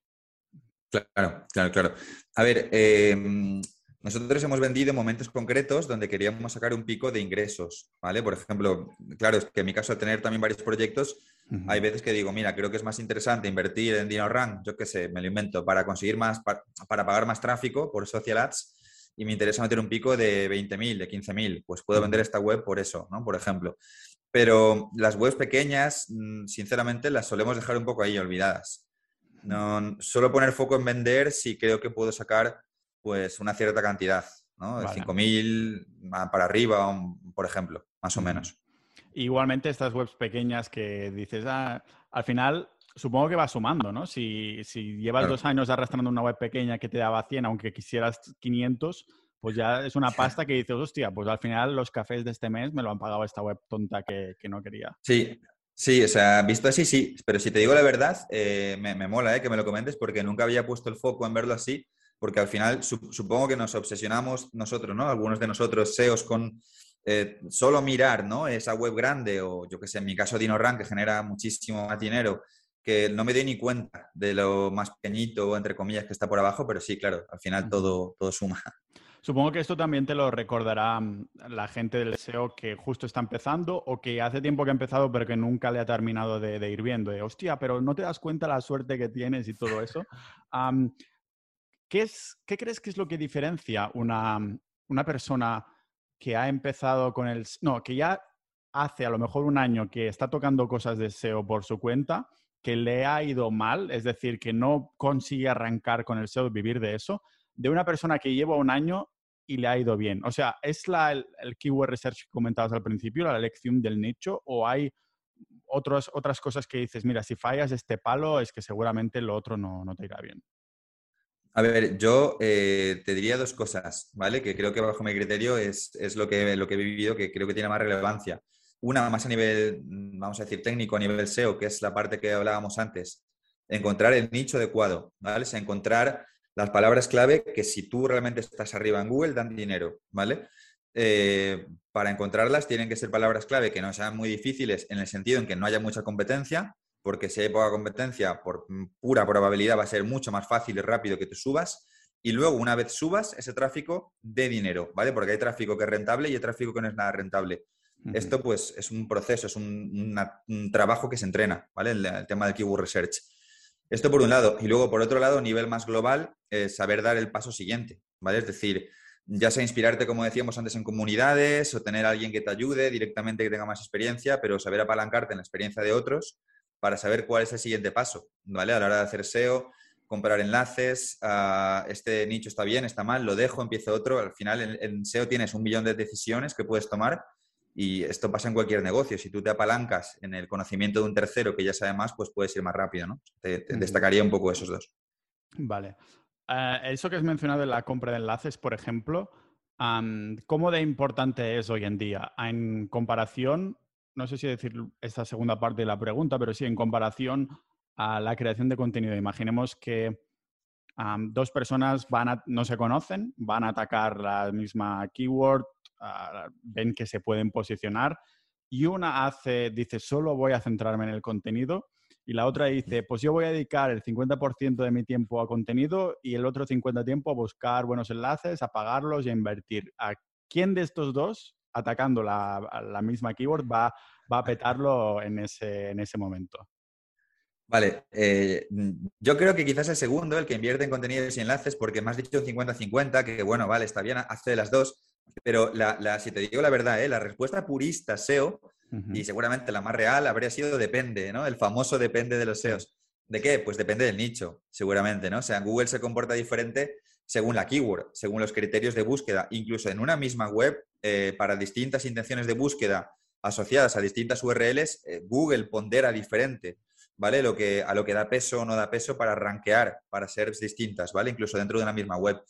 Claro, claro, claro. A ver, eh, nosotros hemos vendido momentos concretos donde queríamos sacar un pico de ingresos, ¿vale? Por ejemplo, claro, es que en mi caso, de tener también varios proyectos, hay veces que digo, mira, creo que es más interesante invertir en DinoRank, yo qué sé, me lo invento, para conseguir más, para, pagar más tráfico por social ads y me interesa meter un pico de 20.000, de 15.000, pues puedo vender esta web por eso, ¿no? Por ejemplo. Pero las webs pequeñas, mm, sinceramente, las solemos dejar un poco ahí olvidadas. No, solo poner foco en vender si creo que puedo sacar pues una cierta cantidad, ¿no? De 5.000 para arriba, por ejemplo, más o menos.
Igualmente estas webs pequeñas que dices, ah, al final supongo que va sumando, ¿no? Si, llevas dos años arrastrando una web pequeña que te daba 100, aunque quisieras 500, pues ya es una pasta que dices, hostia, pues al final los cafés de este mes me lo han pagado esta web tonta que, no quería.
Sí, sí, o sea, visto así, sí, pero si te digo la verdad, eh, me, me, mola eh, que me lo comentes porque nunca había puesto el foco en verlo así porque al final supongo que nos obsesionamos nosotros, ¿no? Algunos de nosotros SEOs con eh, solo mirar, ¿no? Esa web grande o yo que sé, en mi caso DinoRank que genera muchísimo más dinero, que no me doy ni cuenta de lo más pequeñito, entre comillas, que está por abajo, pero sí, claro, al final todo, todo suma.
Supongo que esto también te lo recordará mm, la gente del SEO que justo está empezando o que hace tiempo que ha empezado pero que nunca le ha terminado de, ir viendo. De, hostia, pero no te das cuenta la suerte que tienes y todo eso. <laughs> ¿Qué, es, ¿Qué crees que es lo que diferencia una, una persona que ha empezado con el... No, que ya hace a lo mejor un año que está tocando cosas de SEO por su cuenta, que le ha ido mal, es decir, que no consigue arrancar con el SEO, vivir de eso, de una persona que lleva un año y le ha ido bien. O sea, ¿es la, el, keyword research que comentabas al principio, la elección del nicho, o hay otras cosas que dices, mira, si fallas este palo es que seguramente lo otro no, no te irá bien?
A ver, yo eh, te diría dos cosas, ¿vale? Que creo que bajo mi criterio es, lo, que, lo que he vivido que creo que tiene más relevancia. Una más a nivel, mm, vamos a decir, técnico, a nivel SEO, que es la parte que hablábamos antes. Encontrar el nicho adecuado, ¿vale? O encontrar las palabras clave que si tú realmente estás arriba en Google dan dinero, ¿vale? Eh, para encontrarlas tienen que ser palabras clave que no sean muy difíciles en el sentido en que no haya mucha competencia, porque si hay poca competencia, por pura probabilidad va a ser mucho más fácil y rápido que te subas. y luego una vez subas ese tráfico de dinero, ¿vale? Porque hay tráfico que es rentable y hay tráfico que no es nada rentable. Esto pues es un proceso, es un, trabajo que se entrena, ¿vale? El, tema del keyword research. Esto por un lado. Y luego por otro lado, a nivel más global, saber dar el paso siguiente, ¿vale? Es decir, ya sea inspirarte, como decíamos antes, en comunidades o tener a alguien que te ayude directamente, que tenga más experiencia, pero saber apalancarte en la experiencia de otros para saber cuál es el siguiente paso, ¿vale? A la hora de hacer SEO, comprar enlaces, ah, este nicho está bien, está mal, lo dejo, empiezo otro. Al final, en, en, SEO tienes un millón de decisiones que puedes tomar y esto pasa en cualquier negocio. Si tú te apalancas en el conocimiento de un tercero que ya sabe más, pues puedes ir más rápido, ¿no? te destacaría un poco esos dos.
Vale. Eh, eso que has mencionado de la compra de enlaces, por ejemplo, ¿cómo de importante es hoy en día? En comparación, no sé si decir esta segunda parte de la pregunta, pero sí en comparación a la creación de contenido. Imaginemos que dos personas van no se conocen, van a atacar la misma keyword, ah, ven que se pueden posicionar y una hace, dice, solo voy a centrarme en el contenido y la otra dice, pues yo voy a dedicar el 50% de mi tiempo a contenido y el otro 50% tiempo a buscar buenos enlaces, a pagarlos y a invertir. ¿A quién de estos dos, atacando la, misma keyword, va, va a petarlo en ese, en ese momento?
Vale, eh, yo creo que quizás el segundo, el que invierte en contenidos y enlaces, porque me has dicho un 50-50, que bueno, vale, está bien, hace las dos, pero la, si te digo la verdad, ¿eh? la respuesta purista SEO y seguramente la más real habría sido depende, ¿no? El famoso depende de los SEOs. ¿De qué? Pues depende del nicho, seguramente, ¿no? O sea, Google se comporta diferente según la keyword, según los criterios de búsqueda. Incluso en una misma web, eh, para distintas intenciones de búsqueda asociadas a distintas URLs, eh, Google pondera diferente, ¿vale? Lo que, a lo que da peso o no da peso para rankear para SERPs distintas, ¿vale? Incluso dentro de una misma web.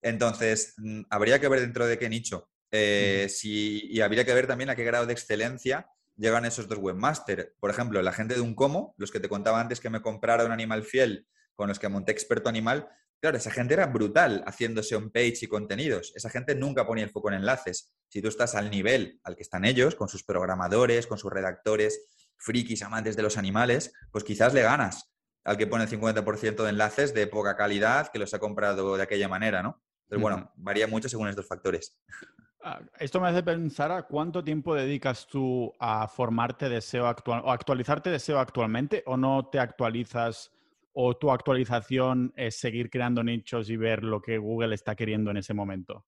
Entonces, mm, habría que ver dentro de qué nicho. Eh, y habría que ver también a qué grado de excelencia llegan esos dos webmasters. Por ejemplo, la gente de un como, los que te contaba antes que me comprara un animal fiel con los que monté experto animal, claro, esa gente era brutal haciéndose on page y contenidos. Esa gente nunca ponía el foco en enlaces. Si tú estás al nivel al que están ellos, con sus programadores, con sus redactores, frikis, amantes de los animales, pues quizás le ganas al que pone el 50% de enlaces de poca calidad que los ha comprado de aquella manera, ¿no? Pero bueno, varía mucho según estos factores.
Ah, esto me hace pensar a cuánto tiempo dedicas tú a formarte de SEO actual o actualizarte de SEO actualmente o no te actualizas o tu actualización es seguir creando nichos y ver lo que Google está queriendo en ese momento.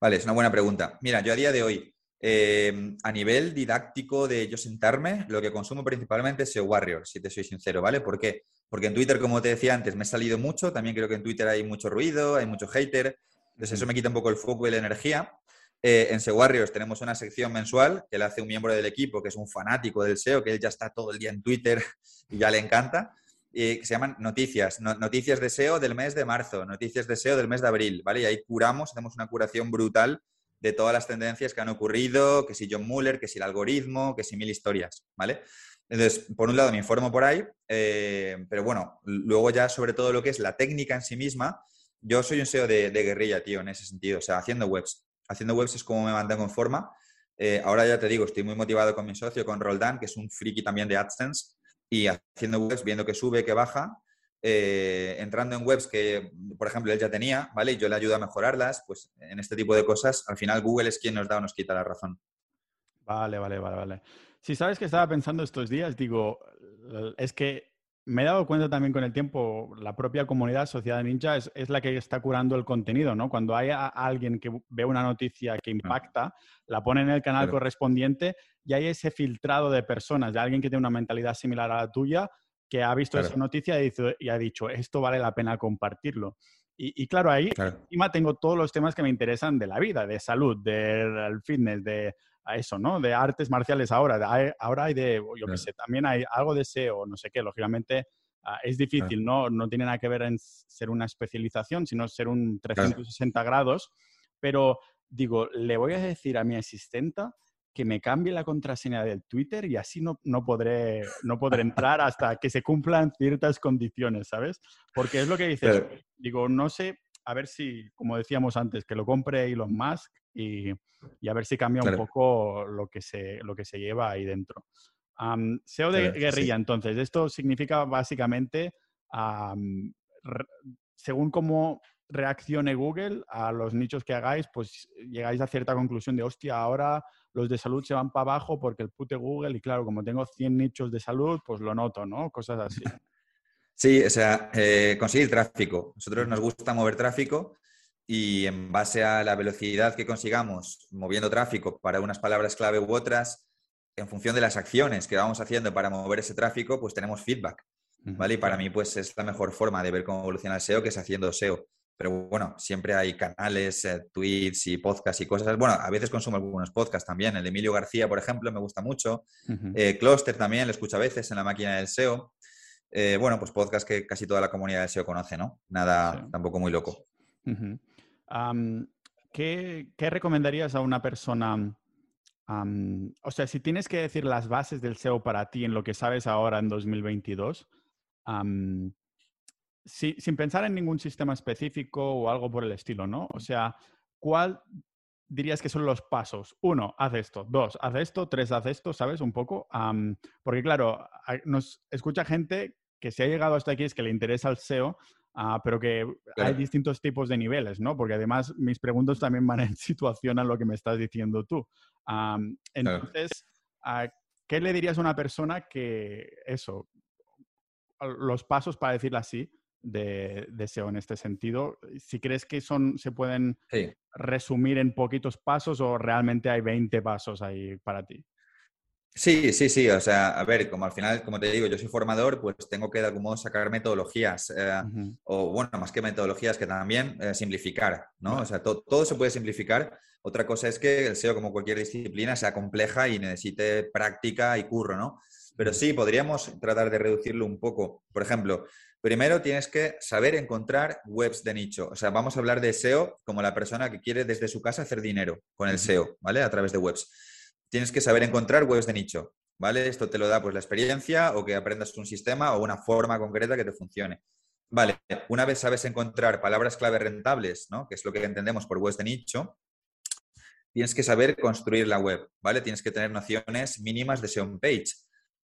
Vale, es una buena pregunta. Mira, yo a día de hoy, em, a nivel didáctico de yo sentarme, lo que consumo principalmente es SEO Warrior, si te soy sincero, ¿vale? ¿Por qué? Porque en Twitter, como te decía antes, me he salido mucho, también creo que en Twitter hay mucho ruido, hay mucho hater, entonces eso me quita un poco el foco y la energía. Eh, en SEO Warriors tenemos una sección mensual que le hace un miembro del equipo que es un fanático del SEO, que él ya está todo el día en Twitter <laughs> y ya le encanta, y que se llaman noticias, noticias de SEO del mes de marzo, noticias de SEO del mes de abril, ¿vale? Y ahí curamos, hacemos una curación brutal de todas las tendencias que han ocurrido, que si John Muller, que si el algoritmo, que si mil historias, ¿vale? Entonces, por un lado me informo por ahí, eh, pero bueno, luego ya sobre todo lo que es la técnica en sí misma, yo soy un SEO de, guerrilla, tío, en ese sentido. O sea, haciendo webs. Haciendo webs es como me mantengo en forma. Eh, ahora ya te digo, estoy muy motivado con mi socio, con Roldán, que es un friki también de AdSense, y haciendo webs, viendo que sube, que baja, eh, entrando en webs que, por ejemplo, él ya tenía, ¿vale? Y yo le ayudo a mejorarlas, pues en este tipo de cosas, al final Google es quien nos da o nos quita la razón.
Vale, vale, vale, vale. Si sabes que estaba pensando estos días, digo, es que me he dado cuenta también con el tiempo, la propia comunidad Sociedad Ninja es, la que está curando el contenido, ¿no? Cuando hay alguien que ve una noticia que impacta, la pone en el canal correspondiente y hay ese filtrado de personas, de alguien que tiene una mentalidad similar a la tuya, que ha visto esa noticia y, ha dicho, esto vale la pena compartirlo. Y, claro, ahí encima tengo todos los temas que me interesan de la vida, de salud, del fitness, de a eso, ¿no? De artes marciales ahora. ahora hay de, yo qué sé, también hay algo de SEO, no sé qué. Lógicamente ah, es difícil, ¿no? No tiene nada que ver en ser una especialización, sino ser un 360 grados. Pero digo, le voy a decir a mi asistenta que me cambie la contraseña del Twitter y así no, no, podré, no podré entrar hasta que se cumplan ciertas condiciones, ¿sabes? Porque es lo que dices, digo, no sé, a ver si, como decíamos antes, que lo compre Elon Musk y, y a ver si cambia un poco lo que, se, lo que se lleva ahí dentro. SEO de guerrilla, entonces, esto significa básicamente, según cómo reaccione Google a los nichos que hagáis, pues llegáis a cierta conclusión de, hostia, ahora los de salud se van para abajo porque el pute Google, y claro, como tengo 100 nichos de salud, pues lo noto, ¿no? Cosas así.
Sí, o sea, eh, conseguir tráfico. Nosotros nos gusta mover tráfico y en base a la velocidad que consigamos moviendo tráfico para unas palabras clave u otras, en función de las acciones que vamos haciendo para mover ese tráfico, pues tenemos feedback. ¿vale? Y para mí, pues es la mejor forma de ver cómo evoluciona el SEO que es haciendo SEO. Pero bueno, siempre hay canales, eh, tweets y podcasts y cosas. Bueno, a veces consumo algunos podcasts también. El de Emilio García, por ejemplo, me gusta mucho. Uh Cluster también, lo escucho a veces en la máquina del SEO. Eh, bueno, pues podcasts que casi toda la comunidad del SEO conoce, ¿no? Nada tampoco muy loco.
¿qué, recomendarías a una persona? o sea, si tienes que decir las bases del SEO para ti en lo que sabes ahora en 2022, sin pensar en ningún sistema específico o algo por el estilo, ¿no? O sea, ¿cuál dirías que son los pasos? Uno, haz esto. Dos, haz esto. Tres, haz esto, ¿sabes? Un poco. porque claro, nos escucha gente que se ha llegado hasta aquí es que le interesa el SEO, ah, pero que hay distintos tipos de niveles, ¿no? Porque además mis preguntas también van en <laughs> situación a lo que me estás diciendo tú. entonces, ah, ¿qué le dirías a una persona que eso, los pasos para decirlo así, de, SEO en este sentido. Si crees que son, se pueden resumir en poquitos pasos o realmente hay 20 pasos ahí para ti.
Sí, sí, sí. O sea, a ver, como al final, como te digo, yo soy formador, pues tengo que de algún modo sacar metodologías. Eh, o bueno, más que metodologías, que también eh, simplificar, ¿no? O sea, todo se puede simplificar. Otra cosa es que el SEO, como cualquier disciplina, sea compleja y necesite práctica y curro, ¿no? Pero sí, podríamos tratar de reducirlo un poco. Por ejemplo, primero tienes que saber encontrar webs de nicho. O sea, vamos a hablar de SEO como la persona que quiere desde su casa hacer dinero con el SEO, ¿vale? A través de webs. Tienes que saber encontrar webs de nicho, ¿vale? Esto te lo da pues la experiencia o que aprendas un sistema o una forma concreta que te funcione. Vale, una vez sabes encontrar palabras clave rentables, ¿no? Que es lo que entendemos por webs de nicho, tienes que saber construir la web, ¿vale? Tienes que tener nociones mínimas de SEO page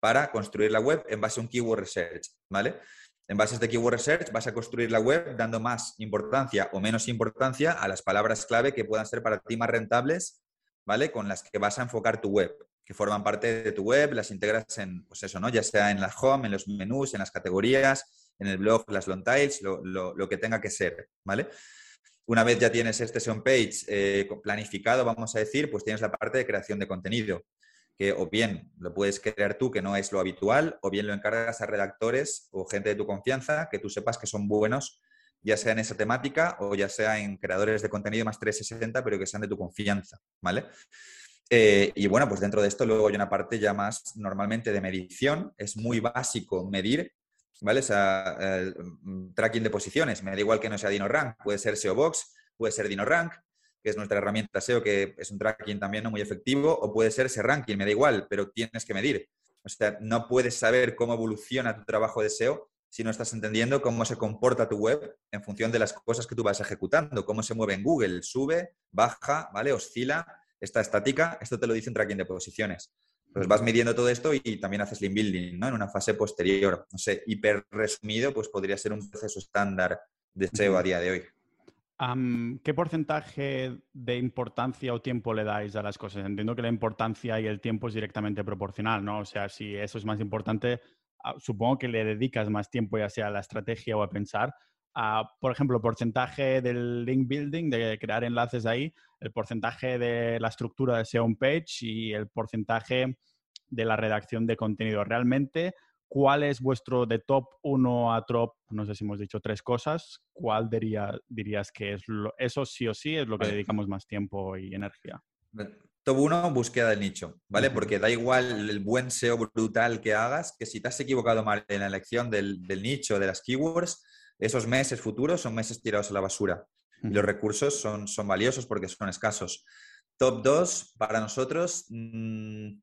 para construir la web en base a un keyword research, ¿vale? En base a este keyword research vas a construir la web dando más importancia o menos importancia a las palabras clave que puedan ser para ti más rentables, ¿vale? Con las que vas a enfocar tu web, que forman parte de tu web, las integras en, pues eso, ¿no? Ya sea en la home, en los menús, en las categorías, en el blog, las long tiles, lo, que tenga que ser, ¿vale? Una vez ya tienes este SEO page eh, planificado, vamos a decir, pues tienes la parte de creación de contenido que o bien lo puedes crear tú, que no es lo habitual, o bien lo encargas a redactores o gente de tu confianza que tú sepas que son buenos, ya sea en esa temática o ya sea en creadores de contenido más 360, pero que sean de tu confianza, ¿vale? Eh, y bueno, pues dentro de esto luego hay una parte ya más normalmente de medición, es muy básico medir, ¿vale? O sea, el, mm, tracking de posiciones, me da igual que no sea DinoRank, puede ser SEO Box, puede ser DinoRank, que es nuestra herramienta SEO, que es un tracking también no muy efectivo, o puede ser ese ranking, me da igual, pero tienes que medir. O sea, no puedes saber cómo evoluciona tu trabajo de SEO si no estás entendiendo cómo se comporta tu web en función de las cosas que tú vas ejecutando, cómo se mueve en Google, sube, baja, ¿vale? Oscila, está estática, esto te lo dice un tracking de posiciones. Entonces vas midiendo todo esto y también haces link building, ¿no? En una fase posterior. No sé, hiper resumido, pues podría ser un proceso estándar de SEO a día de hoy.
¿Qué porcentaje de importancia o tiempo le dais a las cosas? Entiendo que la importancia y el tiempo es directamente proporcional, ¿no? O sea, si eso es más importante, supongo que le dedicas más tiempo ya sea a la estrategia o a pensar. por ejemplo, porcentaje del link building, de crear enlaces ahí, el porcentaje de la estructura de SEO page y el porcentaje de la redacción de contenido. Realmente, ¿Cuál es vuestro de top 1 a top, no sé si hemos dicho tres cosas, cuál dirías que es lo, eso sí o sí es lo que dedicamos más tiempo y energía?
Top 1, búsqueda del nicho, ¿vale? Porque da igual el buen SEO brutal que hagas, que si te has equivocado mal en la elección del, nicho, de las keywords, esos meses futuros son meses tirados a la basura. Y los recursos son, son valiosos porque son escasos. Top 2, para nosotros, mm,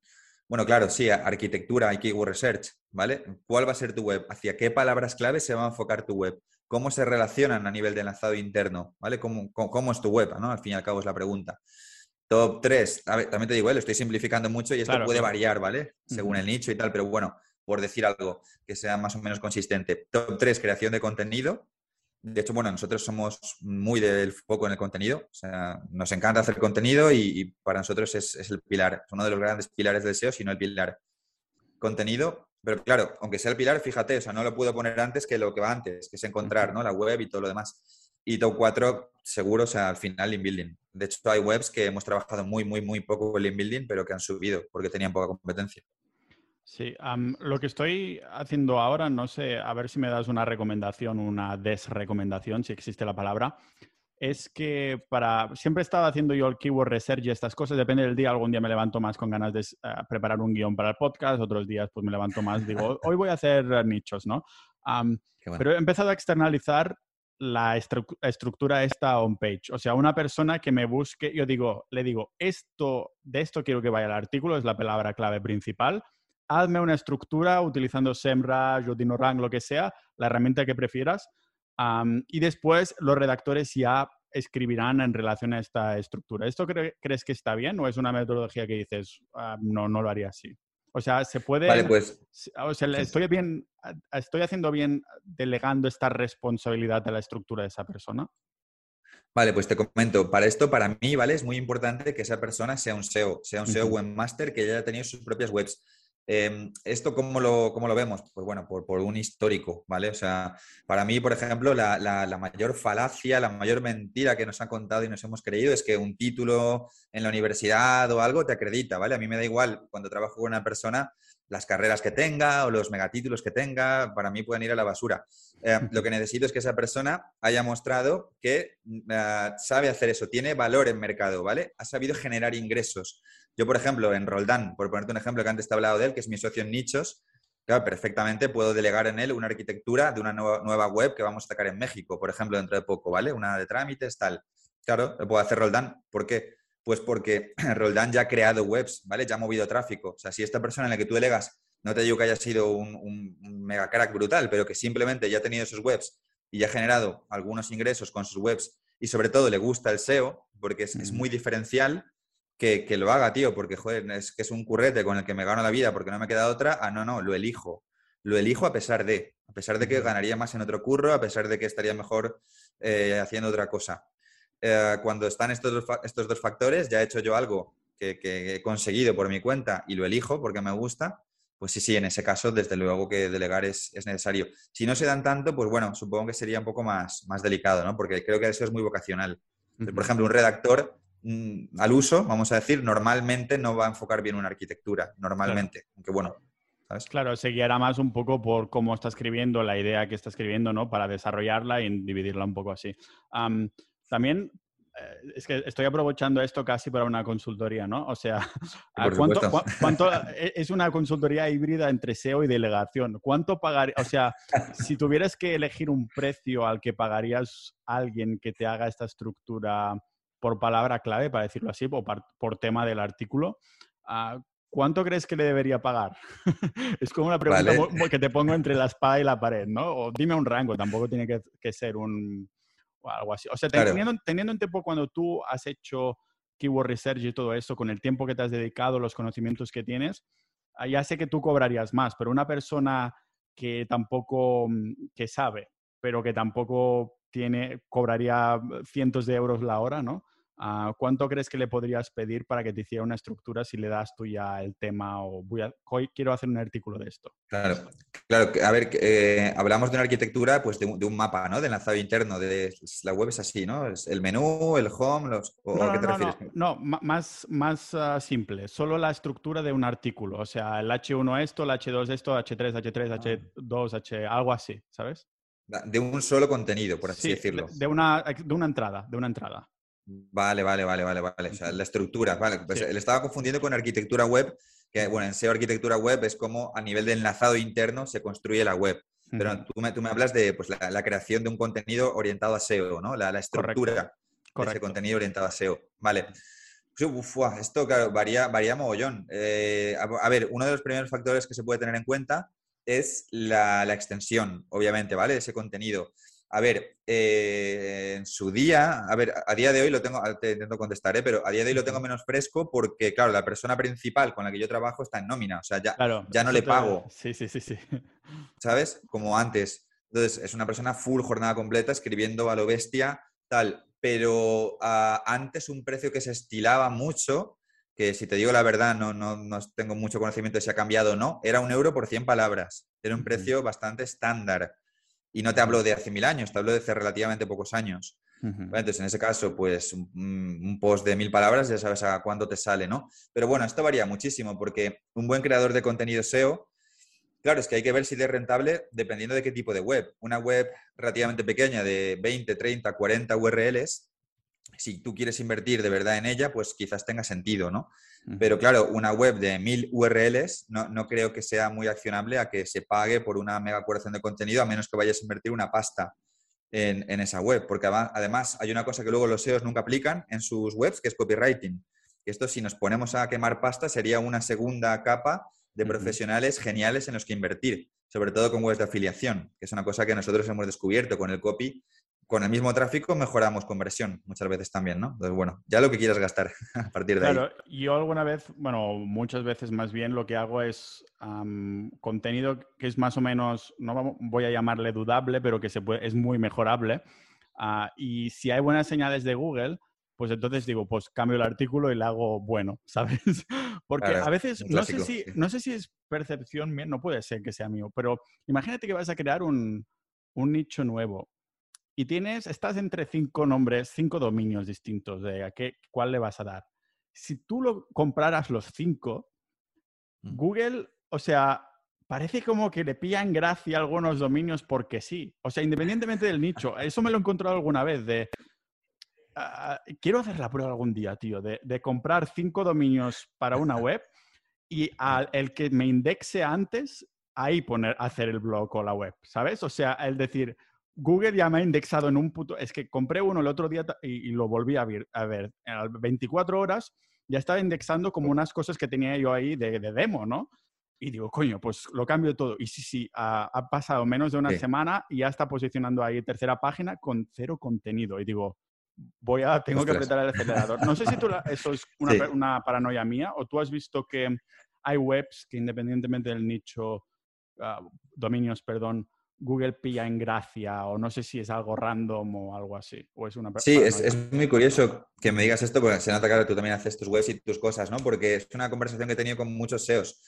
bueno, claro, sí, arquitectura y keyword research, ¿vale? ¿Cuál va a ser tu web? ¿Hacia qué palabras clave se va a enfocar tu web? ¿Cómo se relacionan a nivel de enlazado interno? ¿Vale? ¿Cómo, cómo, es tu web? ¿no? Al fin y al cabo es la pregunta. Top 3, también te digo, ¿eh? lo estoy simplificando mucho y esto puede variar, ¿vale? Según el nicho y tal, pero bueno, por decir algo que sea más o menos consistente. Top 3, creación de contenido, De hecho, bueno, nosotros somos muy del foco en el contenido. O sea, nos encanta hacer contenido y, para nosotros es, es, el pilar, es uno de los grandes pilares del SEO, sino el pilar. Contenido, pero claro, aunque sea el pilar, fíjate, o sea, no lo puedo poner antes que lo que va antes, que es encontrar ¿no? la web y todo lo demás. Y top 4, seguro, o sea, al final, link building. De hecho, hay webs que hemos trabajado muy, muy, muy poco en link building, pero que han subido porque tenían poca competencia.
Sí, lo que estoy haciendo ahora, no sé, a ver si me das una recomendación, una desrecomendación, si existe la palabra, es que para siempre he estado haciendo yo el keyword research y estas cosas, depende del día, algún día me levanto más con ganas de eh, preparar un guion para el podcast, otros días pues me levanto más, digo, hoy voy a hacer nichos, ¿no? Pero he empezado a externalizar la estructura de esta homepage. O sea, una persona que me busque, yo digo, le digo, esto, de esto quiero que vaya el artículo, es la palabra clave principal. Hazme una estructura utilizando SEMrush o DinoRank, lo que sea, la herramienta que prefieras y después los redactores ya escribirán en relación a esta estructura. ¿Esto crees que está bien o es una metodología que dices, ah, no, no lo haría así? O sea, se puede...
Vale, pues...
O sea, estoy, bien, estoy haciendo bien delegando esta responsabilidad a la estructura de esa persona.
Vale, pues te comento, para esto, para mí, ¿vale? Es muy importante que esa persona sea un SEO, sea un SEO webmaster que ya haya tenido sus propias webs. Em, ¿Esto cómo lo, cómo lo, vemos? Pues bueno, por, por, un histórico, ¿vale? O sea, para mí, por ejemplo, la, la, mayor falacia, la mayor mentira que nos han contado y nos hemos creído es que un título en la universidad o algo te acredita, ¿vale? A mí me da igual cuando trabajo con una persona las carreras que tenga o los megatítulos que tenga, para mí pueden ir a la basura. Eh, <laughs> lo que necesito es que esa persona haya mostrado que eh, sabe hacer eso, tiene valor en mercado, ¿vale? Ha sabido generar ingresos. Yo, por ejemplo, en Roldán, por ponerte un ejemplo que antes te he hablado de él, que es mi socio en nichos, claro, perfectamente puedo delegar en él una arquitectura de una nueva, web que vamos a sacar en México, por ejemplo, dentro de poco, ¿vale? Una de trámites, tal. Claro, lo puedo hacer Roldán. ¿Por qué? Pues porque <clears throat> Roldán ya ha creado webs, ¿vale? Ya ha movido tráfico. O sea, si esta persona en la que tú delegas, no te digo que haya sido un, un mega crack brutal, pero que simplemente ya ha tenido sus webs y ya ha generado algunos ingresos con sus webs y sobre todo le gusta el SEO, porque es, es muy diferencial, que, lo haga, tío, porque, joder, es que es un currete con el que me gano la vida porque no me queda otra. Ah, no, no, lo elijo. Lo elijo a pesar de, a pesar de que ganaría más en otro curro, a pesar de que estaría mejor eh, haciendo otra cosa. Eh, cuando están estos dos, estos dos factores, ya he hecho yo algo que, he conseguido por mi cuenta y lo elijo porque me gusta, pues sí, sí, en ese caso, desde luego que delegar es, es, necesario. Si no se dan tanto, pues bueno, supongo que sería un poco más, más delicado, ¿no? Porque creo que eso es muy vocacional. Por ejemplo, un redactor Mm, al uso, vamos a decir, normalmente no va a enfocar bien una arquitectura, normalmente. Aunque bueno,
¿sabes? Claro, se guiará más un poco por cómo está escribiendo, la idea que está escribiendo, ¿no? Para desarrollarla y dividirla un poco así. También eh, es que estoy aprovechando esto casi para una consultoría, ¿no? O sea, <laughs> ¿cuánto, e, es una consultoría híbrida entre SEO y delegación? ¿Cuánto pagaría? O sea, si tuvieras que elegir un precio al que pagarías a alguien que te haga esta estructura por palabra clave, para decirlo así, o por, tema del artículo, ah, ¿cuánto crees que le debería pagar? <laughs> es como una pregunta que te pongo entre la espada y la pared, ¿no? O dime un rango, tampoco tiene que, ser un algo así. O sea, teniendo, teniendo en tiempo cuando tú has hecho keyword research y todo eso, con el tiempo que te has dedicado, los conocimientos que tienes, ah, ya sé que tú cobrarías más, pero una persona que tampoco, mm, que sabe, pero que tampoco tiene, cobraría cientos de euros la hora, ¿no? Ah, ¿Cuánto crees que le podrías pedir para que te hiciera una estructura si le das tú ya el tema o voy a, hoy quiero hacer un artículo de esto?
Claro, claro. A ver, eh, hablamos de una arquitectura, pues de, un mapa, ¿no? De enlazado interno. De, la web es así, ¿no? Es el menú, el home, los,
¿o no, qué te refieres? No, más, más ah, simple. Solo la estructura de un artículo. O sea, el H1 esto, el H2 esto, H3, H3, H2, H, algo así, ¿sabes?
De un solo contenido, por así decirlo.
De una, de una entrada, de una entrada.
Vale, vale, vale, vale, vale. O sea, la estructura, vale. Pues le estaba confundiendo con arquitectura web, que bueno, en SEO arquitectura web es como a nivel de enlazado interno se construye la web. Pero tú, me, tú me hablas de pues, la, creación de un contenido orientado a SEO, ¿no? La, estructura de ese contenido orientado a SEO. Vale. Uf, esto, claro, varía, varía mogollón. Eh, a, ver, uno de los primeros factores que se puede tener en cuenta es la, la extensión, obviamente, ¿vale? De ese contenido. A ver, eh, en su día, a ver, a día de hoy lo tengo, te intento contestar, ¿eh? pero a día de hoy lo tengo menos fresco porque, claro, la persona principal con la que yo trabajo está en nómina, o sea, ya, ya no le pago.
Sí, sí, sí, sí. <laughs>
¿Sabes? Como antes. Entonces, es una persona full jornada completa escribiendo a lo bestia, tal. Pero ah, antes un precio que se estilaba mucho, que si te digo la verdad, no, no, no, tengo mucho conocimiento de si ha cambiado o no, era un euro por 100 palabras. Era un precio bastante estándar. Y no te hablo de hace mil años, te hablo de hace relativamente pocos años. Entonces, en ese caso, pues un, un, post de mil palabras ya sabes a cuánto te sale, ¿no? Pero bueno, esto varía muchísimo porque un buen creador de contenido SEO Claro, es que hay que ver si es rentable dependiendo de qué tipo de web. Una web relativamente pequeña de 20, 30, 40 URLs, si tú quieres invertir de verdad en ella, pues quizás tenga sentido, ¿no? Pero claro, una web de 1000 URLs no, no, creo que sea muy accionable a que se pague por una mega curación de contenido, a menos que vayas a invertir una pasta en, en esa web. Porque además hay una cosa que luego los SEOs nunca aplican en sus webs, que es copywriting. Esto si nos ponemos a quemar pasta sería una segunda capa de profesionales geniales en los que invertir, sobre todo con webs de afiliación, que es una cosa que nosotros hemos descubierto con el copy. Con el mismo tráfico mejoramos conversión muchas veces también, ¿no? Entonces, bueno, ya lo que quieras gastar <laughs> a partir de
claro, yo alguna vez, bueno, muchas veces más bien lo que hago es contenido que es más o menos, no voy a llamarle dudable, pero que se puede, es muy mejorable. Ah, y si hay buenas señales de Google, pues entonces digo, pues cambio el artículo y le hago bueno, <laughs> ¿sabes? Porque a veces, no sé, si, no sé si es percepción mía, no puede ser que sea mío, pero imagínate que vas a crear un, un nicho nuevo y tienes, estás entre cinco nombres, cinco dominios distintos de a qué, cuál le vas a dar. Si tú lo compraras los cinco, mm. Google, o sea, parece como que le pillan gracia algunos dominios porque sí. O sea, independientemente del nicho. Eso me lo he encontrado alguna vez de Ah, quiero hacer la prueba algún día, tío, de, comprar cinco dominios para una web y <laughs> al el que me indexe antes, ahí poner, hacer el blog o la web, ¿sabes? O sea, el decir, Google ya me ha indexado en un puto... Es que compré uno el otro día y, lo volví a ver, a ver, a 24 horas ya estaba indexando como unas cosas que tenía yo ahí de, demo, ¿no? Y digo, coño, pues lo cambio todo. Y sí, sí, ha, pasado menos de una semana y ya está posicionando ahí tercera página con cero contenido. Y digo, voy a, tengo que apretar el acelerador. No sé si tú eso es <laughs> una, paranoia mía o tú has visto que hay webs que independientemente del nicho, ah, dominios, perdón, Google pilla en gracia o no sé si es algo random o algo así. O es una
sí, es, muy curioso que me digas esto porque se nota que tú también haces tus webs y tus cosas, ¿no? Porque es una conversación que he tenido con muchos SEOs.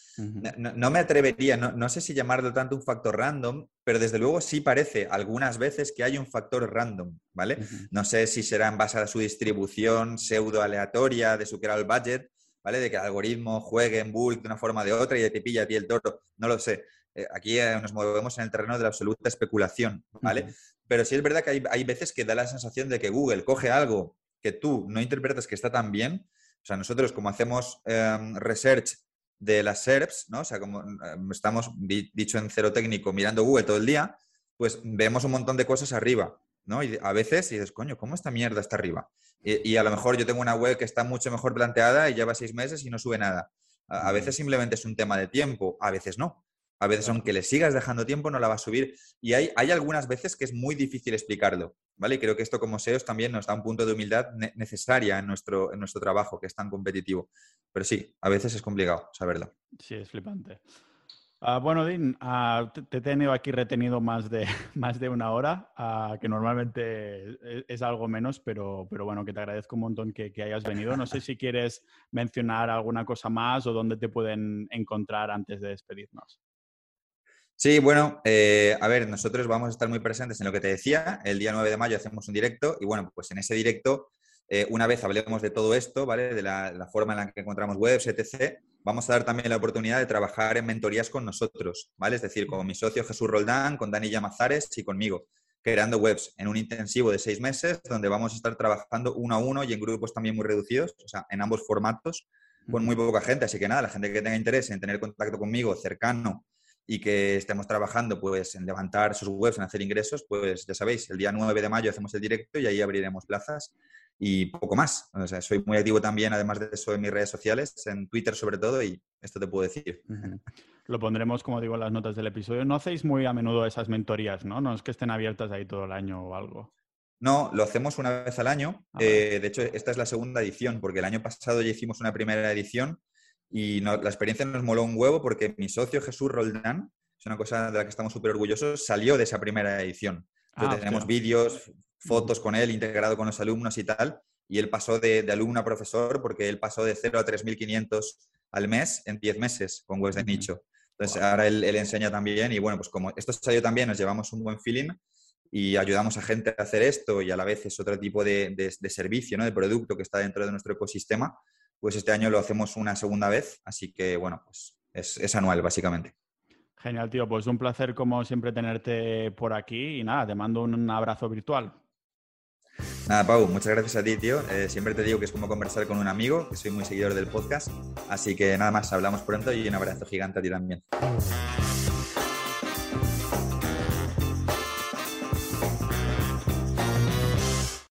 no, me atrevería, no, sé si llamarlo tanto un factor random, pero desde luego sí parece algunas veces que hay un factor random, ¿vale? No sé si será en base a su distribución pseudo aleatoria de su el budget, ¿vale? De que el algoritmo juegue en bulk de una forma o de otra y te pilla a ti el toro, no lo sé. Eh, aquí eh, nos movemos en el terreno de la absoluta especulación, ¿vale? Pero sí es verdad que hay, veces que da la sensación de que Google coge algo que tú no interpretas que está tan bien. O sea, nosotros como hacemos em, research de las SERPs, ¿no? O sea, como em, estamos, dicho en cero técnico, mirando Google todo el día, pues vemos un montón de cosas arriba, ¿no? Y a veces dices, coño, ¿cómo esta mierda está arriba? Y, a lo mejor yo tengo una web que está mucho mejor planteada y lleva seis meses y no sube nada. a veces simplemente es un tema de tiempo, a veces no. A veces, aunque le sigas dejando tiempo, no la va a subir. Y hay, hay algunas veces que es muy difícil explicarlo, ¿vale? Y creo que esto como SEOs también nos da un punto de humildad necesaria en nuestro, en nuestro trabajo, que es tan competitivo. Pero sí, a veces es complicado saberlo.
Sí, es flipante. Ah, bueno, Dean, ah, te, he tenido aquí retenido más de, <laughs> más de una hora, ah, que normalmente es, algo menos, pero, pero bueno, que te agradezco un montón que, que, hayas venido. No sé si quieres mencionar alguna cosa más o dónde te pueden encontrar antes de despedirnos.
Sí, bueno, eh, a ver, nosotros vamos a estar muy presentes en lo que te decía. El día 9 de mayo hacemos un directo y bueno, pues en ese directo, eh, una vez hablemos de todo esto, ¿vale? De la, forma en la que encontramos webs, etc., vamos a dar también la oportunidad de trabajar en mentorías con nosotros, ¿vale? Es decir, con mi socio Jesús Roldán, con Dani Llamazares y conmigo, creando webs en un intensivo de seis meses donde vamos a estar trabajando uno a uno y en grupos también muy reducidos, o sea, en ambos formatos, con muy poca gente. Así que nada, la gente que tenga interés en tener contacto conmigo cercano y que estemos trabajando pues, en levantar sus webs, en hacer ingresos, pues ya sabéis, el día 9 de mayo hacemos el directo y ahí abriremos plazas y poco más. O sea, soy muy activo también, además de eso, en mis redes sociales, en Twitter sobre todo, y esto te puedo decir.
Lo pondremos, como digo, en las notas del episodio. No hacéis muy a menudo esas mentorías, ¿no? No es que estén abiertas ahí todo el año o algo.
No, lo hacemos una vez al año. Ah, eh, de hecho, esta es la segunda edición, porque el año pasado ya hicimos una primera edición y la experiencia nos moló un huevo porque mi socio Jesús Roldán, es una cosa de la que estamos súper orgullosos, salió de esa primera edición. Ah, tenemos vídeos, fotos con él integrado con los alumnos y tal, y él pasó de, alumno a profesor porque él pasó de 0 a 3.500 al mes en 10 meses con webs de nicho. Entonces ahora él, enseña también y bueno, pues como esto salió también, nos llevamos un buen feeling y ayudamos a gente a hacer esto y a la vez es otro tipo de, servicio, ¿no? de producto que está dentro de nuestro ecosistema, pues este año lo hacemos una segunda vez, así que bueno, pues es, anual básicamente.
Genial, tío. Pues un placer como siempre tenerte por aquí y nada, te mando un abrazo virtual.
Nada, Pau, muchas gracias a ti, tío. Eh, siempre te digo que es como conversar con un amigo, que soy muy seguidor del podcast. Así que nada más, hablamos pronto y un abrazo gigante a ti también.